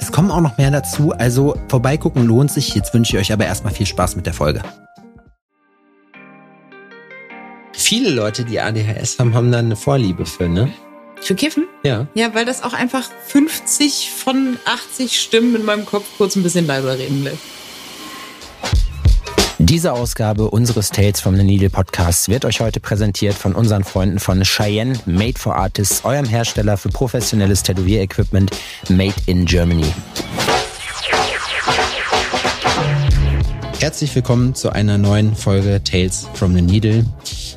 Es kommen auch noch mehr dazu, also vorbeigucken lohnt sich. Jetzt wünsche ich euch aber erstmal viel Spaß mit der Folge. Viele Leute, die ADHS haben, haben da eine Vorliebe für, ne? Für Kiffen? Ja. Ja, weil das auch einfach 50 von 80 Stimmen in meinem Kopf kurz ein bisschen leiser reden lässt. Diese Ausgabe unseres Tales from the Needle Podcasts wird euch heute präsentiert von unseren Freunden von Cheyenne Made for Artists, eurem Hersteller für professionelles Tätowierequipment Made in Germany. Herzlich willkommen zu einer neuen Folge Tales from the Needle.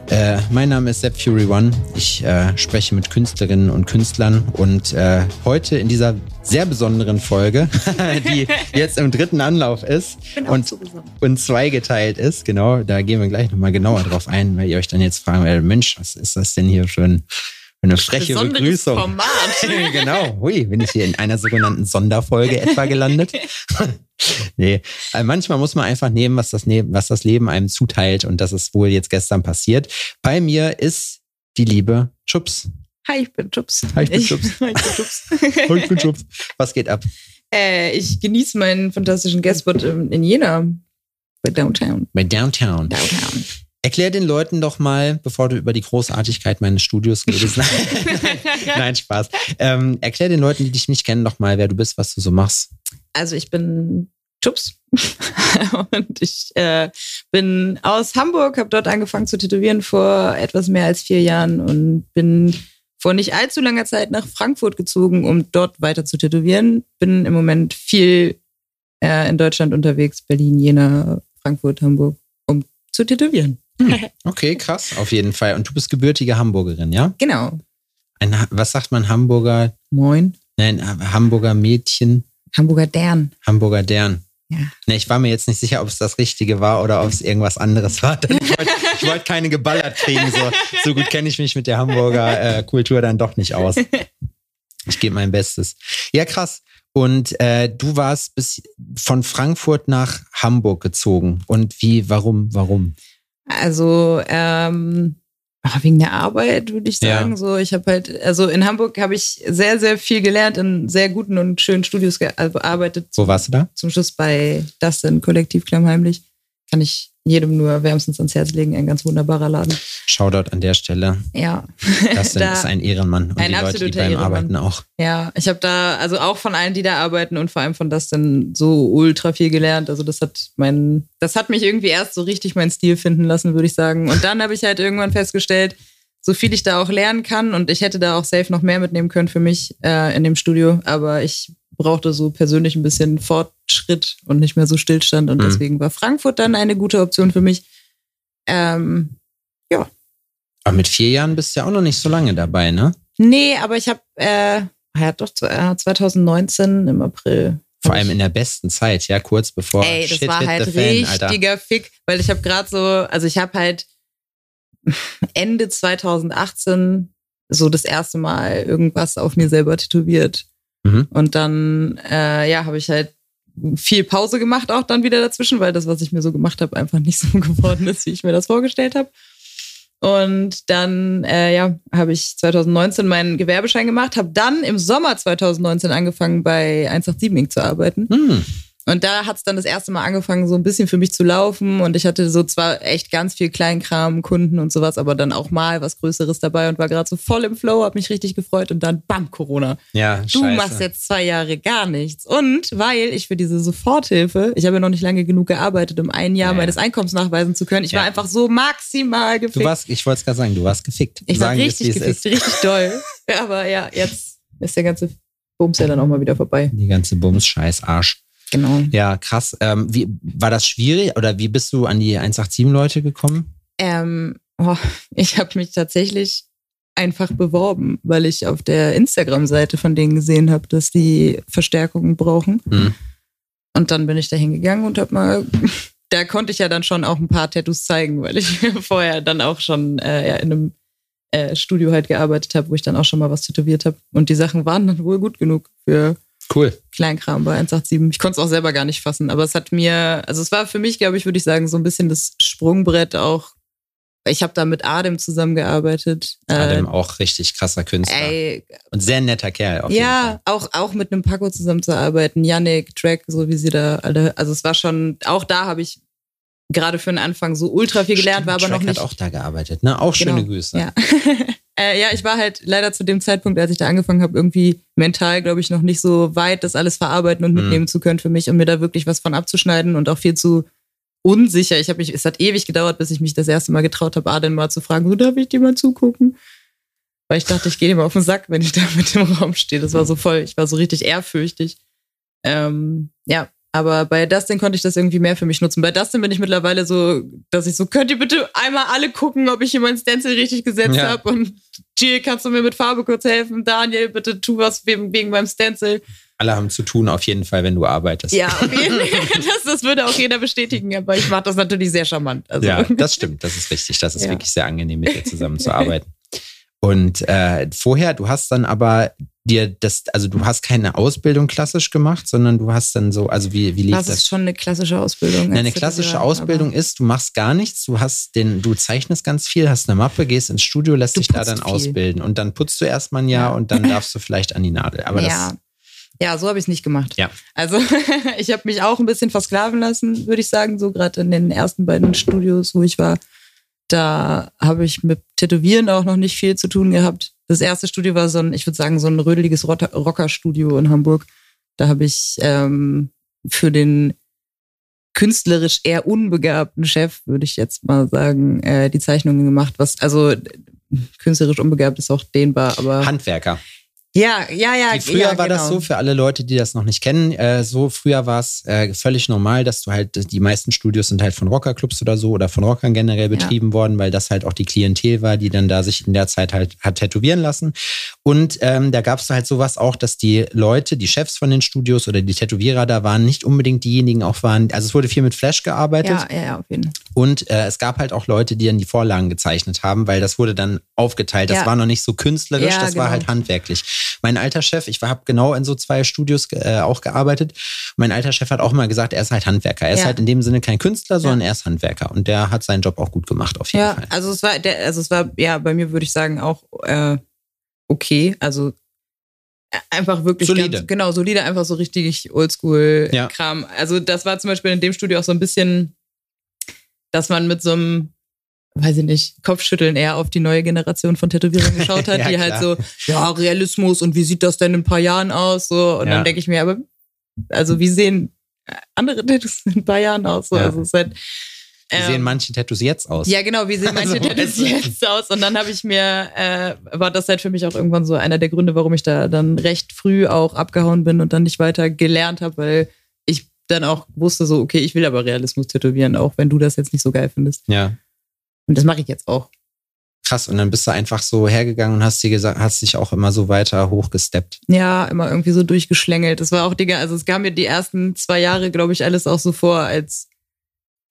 Äh, mein Name ist Sepp Fury One. Ich äh, spreche mit Künstlerinnen und Künstlern und äh, heute in dieser sehr besonderen Folge, die jetzt im dritten Anlauf ist und, und zweigeteilt ist. Genau, da gehen wir gleich nochmal genauer drauf ein, weil ihr euch dann jetzt fragen werdet, Mensch, was ist das denn hier für ein eine freche Besonderes Begrüßung. Format. genau. Hui, bin ich hier in einer sogenannten Sonderfolge etwa gelandet? nee, äh, manchmal muss man einfach nehmen, was das, was das Leben einem zuteilt und das ist wohl jetzt gestern passiert. Bei mir ist die liebe Chups. Hi, ich bin Chups. Hi, ich bin Chups. Hi, ich bin Chups. Hi, ich bin Chups. Was geht ab? äh, ich genieße meinen fantastischen Guestspot in in Jena. Bei Downtown. Bei Downtown. Downtown. Erklär den Leuten doch mal, bevor du über die Großartigkeit meines Studios redest. Nein, Spaß. Ähm, erklär den Leuten, die dich nicht kennen, doch mal, wer du bist, was du so machst. Also ich bin Chups und ich äh, bin aus Hamburg, habe dort angefangen zu tätowieren vor etwas mehr als vier Jahren und bin vor nicht allzu langer Zeit nach Frankfurt gezogen, um dort weiter zu tätowieren. Bin im Moment viel äh, in Deutschland unterwegs, Berlin, Jena, Frankfurt, Hamburg, um zu tätowieren. Okay, krass, auf jeden Fall. Und du bist gebürtige Hamburgerin, ja? Genau. Ein, was sagt man Hamburger? Moin. Nein, Hamburger Mädchen, Hamburger Dern. Hamburger Dern. Ja. Ne, ich war mir jetzt nicht sicher, ob es das Richtige war oder ob es irgendwas anderes war. Ich wollte ich wollte keine geballert kriegen. So, so gut kenne ich mich mit der Hamburger äh, Kultur dann doch nicht aus. Ich gebe mein Bestes. Ja, krass. Und äh, du warst bis von Frankfurt nach Hamburg gezogen. Und wie, warum, warum? Also ähm, ach, wegen der Arbeit würde ich Ja. sagen. So, ich habe halt, also in Hamburg habe ich sehr, sehr viel gelernt, in sehr guten und schönen Studios gearbeitet. Wo warst du da? Zum Schluss bei Dustin Kollektiv Klammheimlich. Kann ich jedem nur wärmstens ans Herz legen. Ein ganz wunderbarer Laden. Shoutout an der Stelle. Ja. Das Da- ist ein Ehrenmann. Und ein die Leute, die absoluter bei ihm Ehrenmann. arbeiten, auch. Ja, ich habe da, also auch von allen, die da arbeiten und vor allem von Dustin so ultra viel gelernt. Also das hat mein, das hat mich irgendwie erst so richtig meinen Stil finden lassen, würde ich sagen. Und dann habe ich halt irgendwann festgestellt, so viel ich da auch lernen kann und ich hätte da auch safe noch mehr mitnehmen können für mich äh, in dem Studio, aber ich brauchte so persönlich ein bisschen Fortschritt und nicht mehr so Stillstand und Mhm. deswegen war Frankfurt dann eine gute Option für mich. Ähm, Aber mit vier Jahren bist du ja auch noch nicht so lange dabei, ne? nee, aber ich habe äh, ja doch äh, 2019 im April Vor allem in der besten Zeit, ja, kurz bevor Ey, das Shit war halt the fan, richtiger Fick, weil ich habe gerade so, also ich habe halt Ende 2018 so das erste Mal irgendwas auf mir selber tätowiert. Mhm. Und dann, äh, ja, habe ich halt viel Pause gemacht auch dann wieder dazwischen, weil das, was ich mir so gemacht habe, einfach nicht so geworden ist, wie ich mir das vorgestellt habe. Und dann, äh, ja, habe ich 2019 meinen Gewerbeschein gemacht, habe dann im Sommer 2019 angefangen bei 187 Inc. zu arbeiten. Hm. Und da hat es dann das erste Mal angefangen, so ein bisschen für mich zu laufen. Und ich hatte so zwar echt ganz viel Kleinkram, Kunden und sowas, aber dann auch mal was Größeres dabei und war gerade so voll im Flow, hab mich richtig gefreut und dann bam, Corona. Ja, Du scheiße. machst jetzt zwei Jahre gar nichts. Und weil ich für diese Soforthilfe, ich habe ja noch nicht lange genug gearbeitet, um ein Jahr Ja, ja. meines Einkommens nachweisen zu können. Ich Ja. war einfach so maximal gefickt. Du warst, ich wollte es gerade sagen, du warst gefickt. ich war richtig gefickt, richtig doll. Aber ja, jetzt ist der ganze Bums ja dann auch mal wieder vorbei. Die ganze Bums-Scheiß-Arsch. Genau. Ja, krass. Ähm, wie, war das schwierig oder wie bist du an die 187-Leute gekommen? Ähm, oh, ich habe mich tatsächlich einfach beworben, weil ich auf der Instagram-Seite von denen gesehen habe, dass die Verstärkungen brauchen. Mhm. Und dann bin ich da hingegangen und hab mal, da konnte ich ja dann schon auch ein paar Tattoos zeigen, weil ich vorher dann auch schon äh, ja, in einem äh, Studio halt gearbeitet habe, wo ich dann auch schon mal was tätowiert habe. Und die Sachen waren dann wohl gut genug für Cool. Kleinkram bei 187. Ich konnte es auch selber gar nicht fassen, aber es hat mir, also es war für mich, glaube ich, würde ich sagen, so ein bisschen das Sprungbrett auch. Ich habe da mit Adem zusammengearbeitet. Adem Äh, auch richtig krasser Künstler. ey, Und sehr netter Kerl auf ja, auch, auch mit einem Paco zusammenzuarbeiten, Yannick, Track, so wie sie da alle, also es war schon, auch da habe ich gerade für den Anfang so ultra viel gelernt, Stimmt, war aber noch Track nicht. hat auch da gearbeitet, ne? Auch schöne Genau. Grüße. Ja. äh, ja, ich war halt leider zu dem Zeitpunkt, als ich da angefangen habe, irgendwie mental, glaube ich, noch nicht so weit, das alles verarbeiten und Mhm. mitnehmen zu können für mich, um mir da wirklich was von abzuschneiden und auch viel zu unsicher. Ich habe mich, es hat ewig gedauert, bis ich mich das erste Mal getraut habe, Aden mal zu fragen, so darf ich dir mal zugucken? Weil ich dachte, ich gehe ihm auf den Sack, wenn ich da mit im Raum stehe. Das war so voll, ich war so richtig ehrfürchtig. Ähm, ja, aber bei Dustin konnte ich das irgendwie mehr für mich nutzen. Bei Dustin bin ich mittlerweile so, dass ich so, könnt ihr bitte einmal alle gucken, ob ich hier meinen Stencil richtig gesetzt Ja. habe und Jill, kannst du mir mit Farbe kurz helfen? Daniel, bitte tu was wegen, wegen meinem Stencil. Alle haben zu tun, auf jeden Fall, wenn du arbeitest. Ja, auf jeden Fall. Das, das würde auch jeder bestätigen, aber ich mache das natürlich sehr charmant. Also, Ja, das stimmt, das ist richtig. Das ist Ja. wirklich sehr angenehm, mit dir zusammenzuarbeiten. Und äh, vorher, du hast dann aber dir das, also du hast keine Ausbildung klassisch gemacht, sondern du hast dann so, also wie, wie lief das das? ist schon eine klassische Ausbildung. Eine als klassische Ausbildung ist, du machst gar nichts, du hast den, du zeichnest ganz viel, hast eine Mappe, gehst ins Studio, lässt dich da dann viel. ausbilden und dann putzt du erstmal ein Jahr Ja. und dann darfst du vielleicht an die Nadel. Aber ja. ja, so habe ich es nicht gemacht. Ja. Also ich habe mich auch ein bisschen versklaven lassen, würde ich sagen, so gerade in den ersten beiden Studios, wo ich war. Da habe ich mit Tätowieren auch noch nicht viel zu tun gehabt. Das erste Studio war so ein, ich würde sagen, so ein rödeliges Rockerstudio in Hamburg. Da habe ich ähm, für den künstlerisch eher unbegabten Chef, würde ich jetzt mal sagen, äh, die Zeichnungen gemacht. Was, also künstlerisch unbegabt ist auch dehnbar, aber. Handwerker. Ja, ja, ja. Die früher ja, war das genau. so, für alle Leute, die das noch nicht kennen, äh, so früher war es äh, völlig normal, dass du halt, die meisten Studios sind halt von Rockerclubs oder so oder von Rockern generell betrieben worden, weil das halt auch die Klientel war, die dann da sich in der Zeit halt hat tätowieren lassen. Und ähm, da gab es halt sowas auch, dass die Leute, die Chefs von den Studios oder die Tätowierer da waren, nicht unbedingt diejenigen auch waren, also es wurde viel mit Flash gearbeitet. Ja, ja, ja, auf jeden Fall. Und äh, es gab halt auch Leute, die dann die Vorlagen gezeichnet haben, weil das wurde dann aufgeteilt. Das Ja. war noch nicht so künstlerisch, Ja, das war genau. halt handwerklich. Mein alter Chef, ich habe genau in so zwei Studios äh, auch gearbeitet. Mein alter Chef hat auch mal gesagt, er ist halt Handwerker. Er ist Ja. halt in dem Sinne kein Künstler, sondern er ist Handwerker. Und der hat seinen Job auch gut gemacht, auf jeden Ja, Fall. also es war, der, also es war, ja, bei mir würde ich sagen auch äh, okay. Also äh, einfach wirklich Solide. Ganz, genau, solide, einfach so richtig oldschool Ja. Kram. Also das war zum Beispiel in dem Studio auch so ein bisschen, dass man mit so einem weiß ich nicht, Kopfschütteln eher auf die neue Generation von Tätowierern geschaut hat, Ja, die halt klar. so, ja, Realismus und wie sieht das denn in ein paar Jahren aus? So, und Ja. dann denke ich mir, aber, also wie sehen andere Tattoos in ein paar Jahren aus? So, Ja. Also es ist halt, Wie ähm, sehen manche Tattoos jetzt aus? ja, genau, wie sehen manche Also, Tattoos jetzt aus? Und dann habe ich mir, äh, war das halt für mich auch irgendwann so einer der Gründe, warum ich da dann recht früh auch abgehauen bin und dann nicht weiter gelernt habe, weil ich dann auch wusste so, okay, ich will aber Realismus tätowieren, auch wenn du das jetzt nicht so geil findest. ja. Und das mache ich jetzt auch. Krass. Und dann bist du einfach so hergegangen und hast dir gesagt, hast dich auch immer so weiter hochgesteppt. Ja, immer irgendwie so durchgeschlängelt. Das war auch, Digga, also es kam mir die ersten zwei Jahre, glaube ich, alles auch so vor, als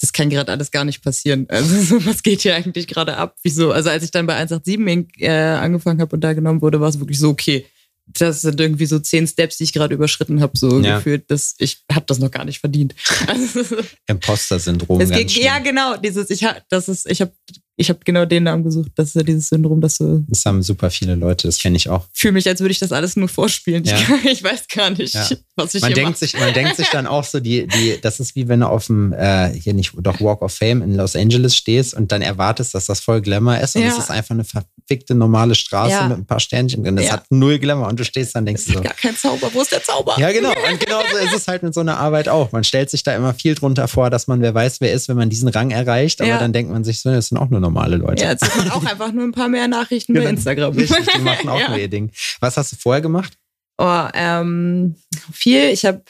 das kann gerade alles gar nicht passieren. Also so, was geht hier eigentlich gerade ab? Wieso? Also als ich dann bei 187 Inc. Äh, angefangen habe und da genommen wurde, war es wirklich so, okay, das sind irgendwie so zehn Steps, die ich gerade überschritten habe, so Ja. gefühlt. Das, ich habe das noch gar nicht verdient. Imposter-Syndrom. ja, genau, dieses, ich habe, das ist, ich habe, ich habe genau den Namen gesucht. Das ist ja dieses Syndrom, dass du Das haben super viele Leute, das kenne ich auch. fühle mich, als würde ich das alles nur vorspielen. Ja. Ich, ich weiß gar nicht, Ja. was ich Man denkt, mache. sich, man denkt sich dann auch so, die, die, das ist wie wenn du auf dem, äh, hier nicht, doch Walk of Fame in Los Angeles stehst und dann erwartest, dass das voll Glamour ist und Ja. es ist einfach eine verfickte normale Straße mit ein paar Sternchen drin. Das hat null Glamour und du stehst dann und denkst so. Gar kein Zauber. Wo ist der Zauber? Ja, genau. Und genau so ist es halt mit so einer Arbeit auch. Man stellt sich da immer viel drunter vor, dass man wer weiß, wer ist, wenn man diesen Rang erreicht. Aber dann denkt man sich so, das sind auch nur normale Leute. Ja, jetzt sieht man auch einfach nur ein paar mehr Nachrichten bei Genau. Instagram. Richtig, die machen auch ja. nur ihr Ding. Was hast du vorher gemacht? Oh, ähm, viel. Ich habe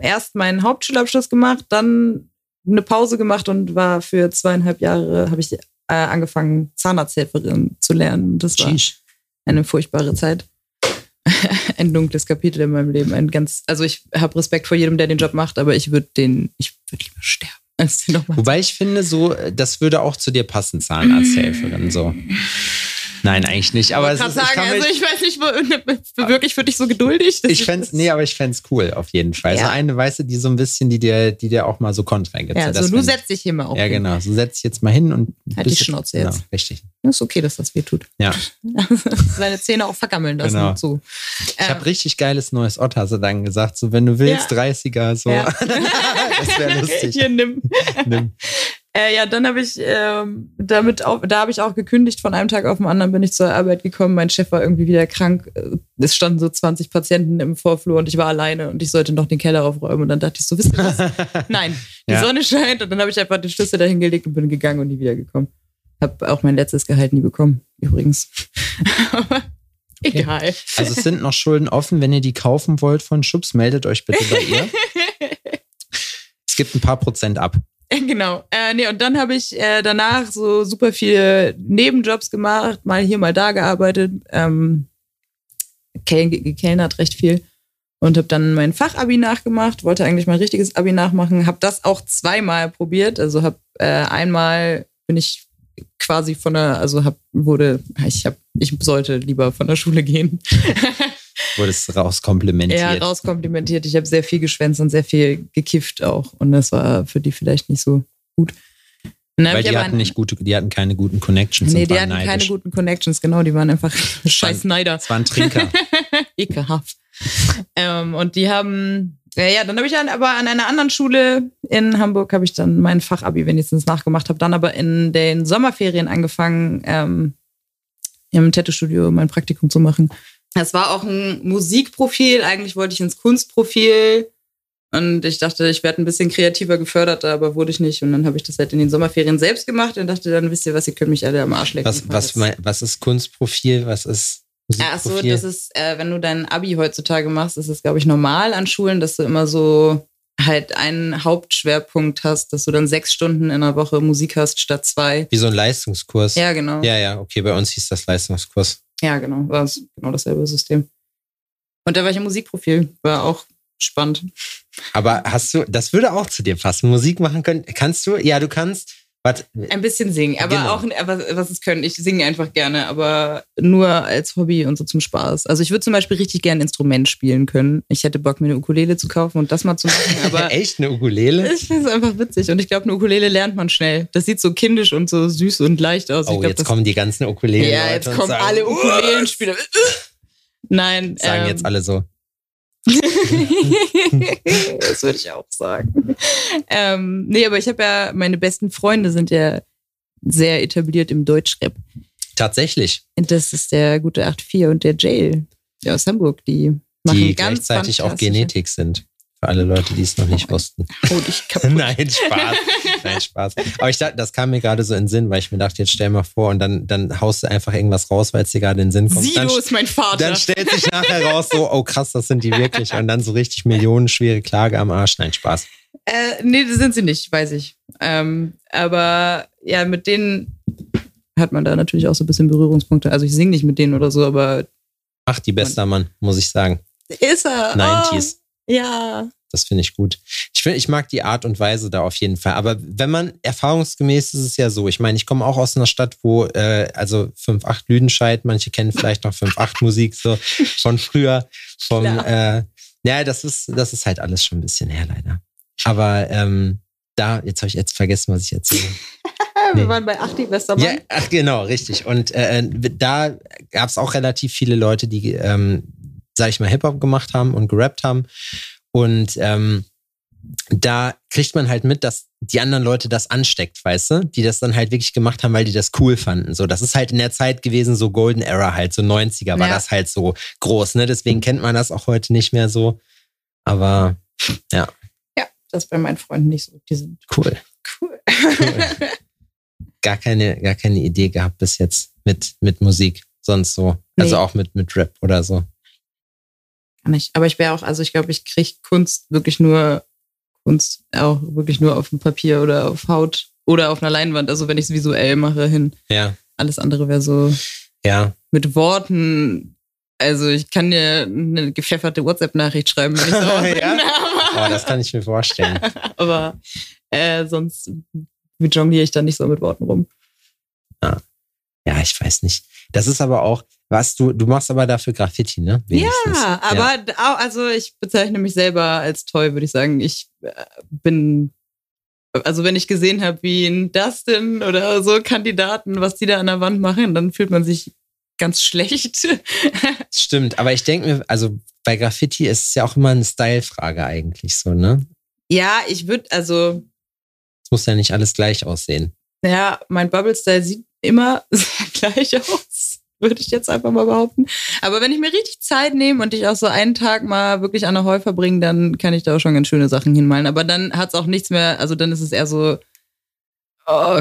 erst meinen Hauptschulabschluss gemacht, dann eine Pause gemacht und war für zweieinhalb Jahre, habe ich äh, angefangen, Zahnarzthelferin zu lernen. Das war, eine furchtbare Zeit. ein dunkles Kapitel in meinem Leben. Ein ganz, also ich habe Respekt vor jedem, der den Job macht, aber ich würde den, ich würde lieber sterben. Wobei ich finde, so, das würde auch zu dir passen, Zahnarzthelferin. So. Nein, eigentlich nicht. Aber ich es ist, sagen, ich kann also ich weiß nicht, wirklich für dich so geduldig. Ich fände nee, aber ich fände cool, auf jeden Fall. So Ja. eine, weißt du, die so ein bisschen, die dir, die dir auch mal so Kontra gibt. Ja, so, du setzt dich hier mal auf. Ja, genau. So setz dich jetzt mal hin und. Halt die Schnauze genau, jetzt. Richtig. Ist okay, dass das weh tut. Ja. Seine Zähne auch vergammeln lassen. Genau. So. Ich habe richtig geiles neues Ott, hast du dann gesagt. So, wenn du willst, Ja. 30er, so. Ja. das wäre lustig. Hier, nimm. Nimm. Äh, ja, dann habe ich ähm, damit auch, da habe ich auch gekündigt. Von einem Tag auf den anderen bin ich zur Arbeit gekommen. Mein Chef war irgendwie wieder krank. Äh, Es standen so 20 Patienten im Vorflur und ich war alleine und ich sollte noch den Keller aufräumen. Und dann dachte ich so, wisst ihr was? Nein, die Ja. Sonne scheint. Und dann habe ich einfach den Schlüssel dahin gelegt und bin gegangen und nie wiedergekommen. Hab auch mein letztes Gehalt nie bekommen, übrigens. Aber egal. Also es sind noch Schulden offen. Wenn ihr die kaufen wollt von Schubs, meldet euch bitte bei ihr. es gibt ein paar Prozent ab. Genau. Äh, nee, und dann habe ich äh, danach so super viele Nebenjobs gemacht, mal hier, mal da gearbeitet, ähm, kel gekellnert recht viel und habe dann mein Fachabi nachgemacht, wollte eigentlich mein richtiges Abi nachmachen, habe das auch zweimal probiert, also habe äh, einmal bin ich quasi von der, also hab, wurde, ich hab, ich sollte lieber von der Schule gehen. Wurde es rauskomplimentiert. Ja, rauskomplimentiert. Ich habe sehr viel geschwänzt und sehr viel gekifft auch. Und das war für die vielleicht nicht so gut. Weil die hatten nicht gute, die hatten keine guten Connections. Nee, und die waren hatten keine neidisch. guten Connections, genau. Die waren einfach scheiß Neider. Es waren Trinker. Ekelhaft. ähm, und die haben, ja, ja dann habe ich dann aber an einer anderen Schule in Hamburg habe ich dann mein Fachabi wenigstens nachgemacht, habe dann aber in den Sommerferien angefangen, ähm, im Tattoo-Studio mein Praktikum zu machen. Das war auch ein Musikprofil. Eigentlich wollte ich ins Kunstprofil. Und ich dachte, ich werde ein bisschen kreativer gefördert, aber wurde ich nicht. Und dann habe ich das halt in den Sommerferien selbst gemacht und dachte dann, wisst ihr was, ihr könnt mich alle am Arsch lecken. Was, was, mein, was ist Kunstprofil? Was ist Ach so, Musikprofil? das ist, äh, wenn du dein Abi heutzutage machst, ist es, glaube ich, normal an Schulen, dass du immer so halt einen Hauptschwerpunkt hast, dass du dann sechs Stunden in der Woche Musik hast statt zwei. Wie so ein Leistungskurs. Ja, genau. ja, ja, okay, bei uns hieß das Leistungskurs. Ja, genau. War es genau dasselbe System. Und da war ich im Musikprofil. War auch spannend. Aber hast du, das würde auch zu dir passen, Musik machen können. Kannst du? Ja, du kannst. Warte, Ein bisschen singen, aber Genau. auch, aber was es können. Ich singe einfach gerne, aber nur als Hobby und so zum Spaß. Also ich würde zum Beispiel richtig gerne ein Instrument spielen können. Ich hätte Bock, mir eine Ukulele zu kaufen und das mal zu machen, aber echt eine Ukulele? Ich finde es einfach witzig und ich glaube, eine Ukulele lernt man schnell. Das sieht so kindisch und so süß und leicht aus. Oh, glaub, jetzt kommen die ganzen Ukulele. Ja, jetzt kommen alle Ukulelenspieler. Nein, Sagen ähm, jetzt alle so. das würde ich auch sagen. Ähm, nee, aber ich habe ja, meine besten Freunde sind ja sehr etabliert im Deutschrap. Tatsächlich. Und das ist der gute 8-4 und der Jail aus Hamburg. Die machen Die ganz gleichzeitig auch Genetik sind. Für alle Leute, die es noch nicht wussten. Hau dich kaputt. Nein, Spaß. Nein, Spaß. Aber ich dachte, das kam mir gerade so in den Sinn, weil ich mir dachte, jetzt stell mal vor und dann, dann haust du einfach irgendwas raus, weil es dir gerade in den Sinn kommt. Dann, Sido ist mein Vater. dann stellt sich nachher raus, so, oh krass, das sind die wirklich. Und dann so richtig millionenschwere Klage am Arsch. Nein, Spaß. Äh, nee, das sind sie nicht, weiß ich. Ähm, aber ja, mit denen hat man da natürlich auch so ein bisschen Berührungspunkte. Also ich singe nicht mit denen oder so, aber Ach, die bester Mann, muss ich sagen. ist er. 90s. Ja. Das finde ich gut. Ich, find, ich mag die Art und Weise da auf jeden Fall. Aber wenn man, erfahrungsgemäß ist es ja so. Ich meine, ich komme auch aus einer Stadt, wo, äh, also 5-8 Lüdenscheid, manche kennen vielleicht noch 5-8 Musik so von früher. Vom, Klar. äh, ja, das ist, das ist halt alles schon ein bisschen her, leider. Aber ähm, da, jetzt habe ich jetzt vergessen, was ich erzähle. Wir Nee. waren bei Achti Westermann. Ja, ach genau, richtig. Und äh, da gab es auch relativ viele Leute, die, ähm, sag ich mal, Hip-Hop gemacht haben und gerappt haben. Und ähm, da kriegt man halt mit, dass die anderen Leute das ansteckt, weißt du? Die das dann halt wirklich gemacht haben, weil die das cool fanden. So, das ist halt in der Zeit gewesen, so Golden Era halt, so 90er war Ja. das halt so groß, ne? Deswegen kennt man das auch heute nicht mehr so. Aber Ja, das ist bei meinen Freunden nicht so. Die sind cool. cool. Cool. gar keine, gar keine Idee gehabt bis jetzt mit, mit Musik. Sonst so. Also Nee. auch mit, mit Rap oder so. Nicht. Aber ich wäre auch, also ich glaube, ich kriege Kunst wirklich nur, Kunst auch wirklich nur auf dem Papier oder auf Haut oder auf einer Leinwand. Also wenn ich es visuell mache hin. Ja. Alles andere wäre so Ja. Mit Worten. Also ich kann dir eine gepfefferte WhatsApp-Nachricht schreiben, wenn ich so ja? Oh, das kann ich mir vorstellen. Aber äh, sonst jongliere ich da nicht so mit Worten rum. Ja. ja, ich weiß nicht. Das ist aber auch, was du, du machst aber dafür Graffiti, ne? Wenigstens. Ja, aber ja. also ich bezeichne mich selber als toll, würde ich sagen. Ich äh, bin, also wenn ich gesehen habe, wie ein Dustin oder so Kandidaten, was die da an der Wand machen, dann fühlt man sich ganz schlecht. Stimmt, aber ich denke mir, also bei Graffiti ist es ja auch immer eine Style-Frage eigentlich so, ne? Ja, ich würde, also. Es muss ja nicht alles gleich aussehen. Ja, mein Bubble-Style sieht immer sehr gleich aus würde ich jetzt einfach mal behaupten. Aber wenn ich mir richtig Zeit nehme und ich auch so einen Tag mal wirklich an der Heu verbringe, dann kann ich da auch schon ganz schöne Sachen hinmalen. Aber dann hat es auch nichts mehr, also dann ist es eher so oh,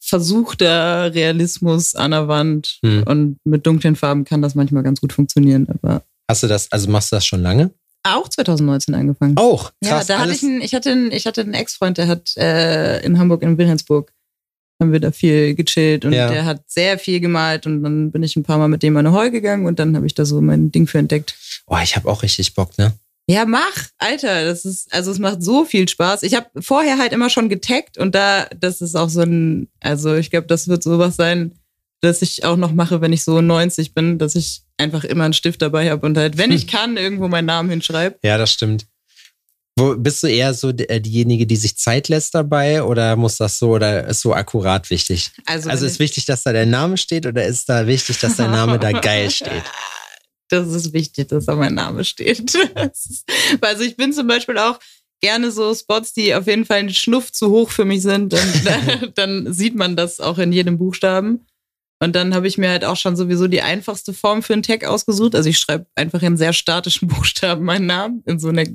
versuchter Realismus an der Wand. Hm. Und mit dunklen Farben kann das manchmal ganz gut funktionieren. Aber Hast du das, also machst du das schon lange? Auch 2019 angefangen. Auch? Krass, ja, da hatte ich einen, ich hatte einen, ich hatte einen Ex-Freund, der hat äh, in Hamburg in Wilhelmsburg haben wir da viel gechillt und ja. der hat sehr viel gemalt und dann bin ich ein paar Mal mit dem an eine Heu gegangen und dann habe ich da so mein Ding für entdeckt. Oh, ich habe auch richtig Bock, ne? Ja, mach, Alter, das ist also es macht so viel Spaß. Ich habe vorher halt immer schon getaggt und da das ist auch so ein also ich glaube, das wird sowas sein, dass ich auch noch mache, wenn ich so 90 bin, dass ich einfach immer einen Stift dabei habe und halt, wenn ich kann, irgendwo meinen Namen hinschreibe. Ja, das stimmt. Wo, bist du eher so äh, diejenige, die sich Zeit lässt dabei oder muss das so oder ist so akkurat wichtig? Also, also ist wichtig, dass da dein Name steht oder ist da wichtig, dass dein Name da geil steht? Das ist wichtig, dass da mein Name steht. also ich bin zum Beispiel auch gerne so Spots, die auf jeden Fall einen Schnuff zu hoch für mich sind. Und dann sieht man das auch in jedem Buchstaben. Und dann habe ich mir halt auch schon sowieso die einfachste Form für einen Tag ausgesucht. Also ich schreibe einfach in sehr statischen Buchstaben meinen Namen in so einer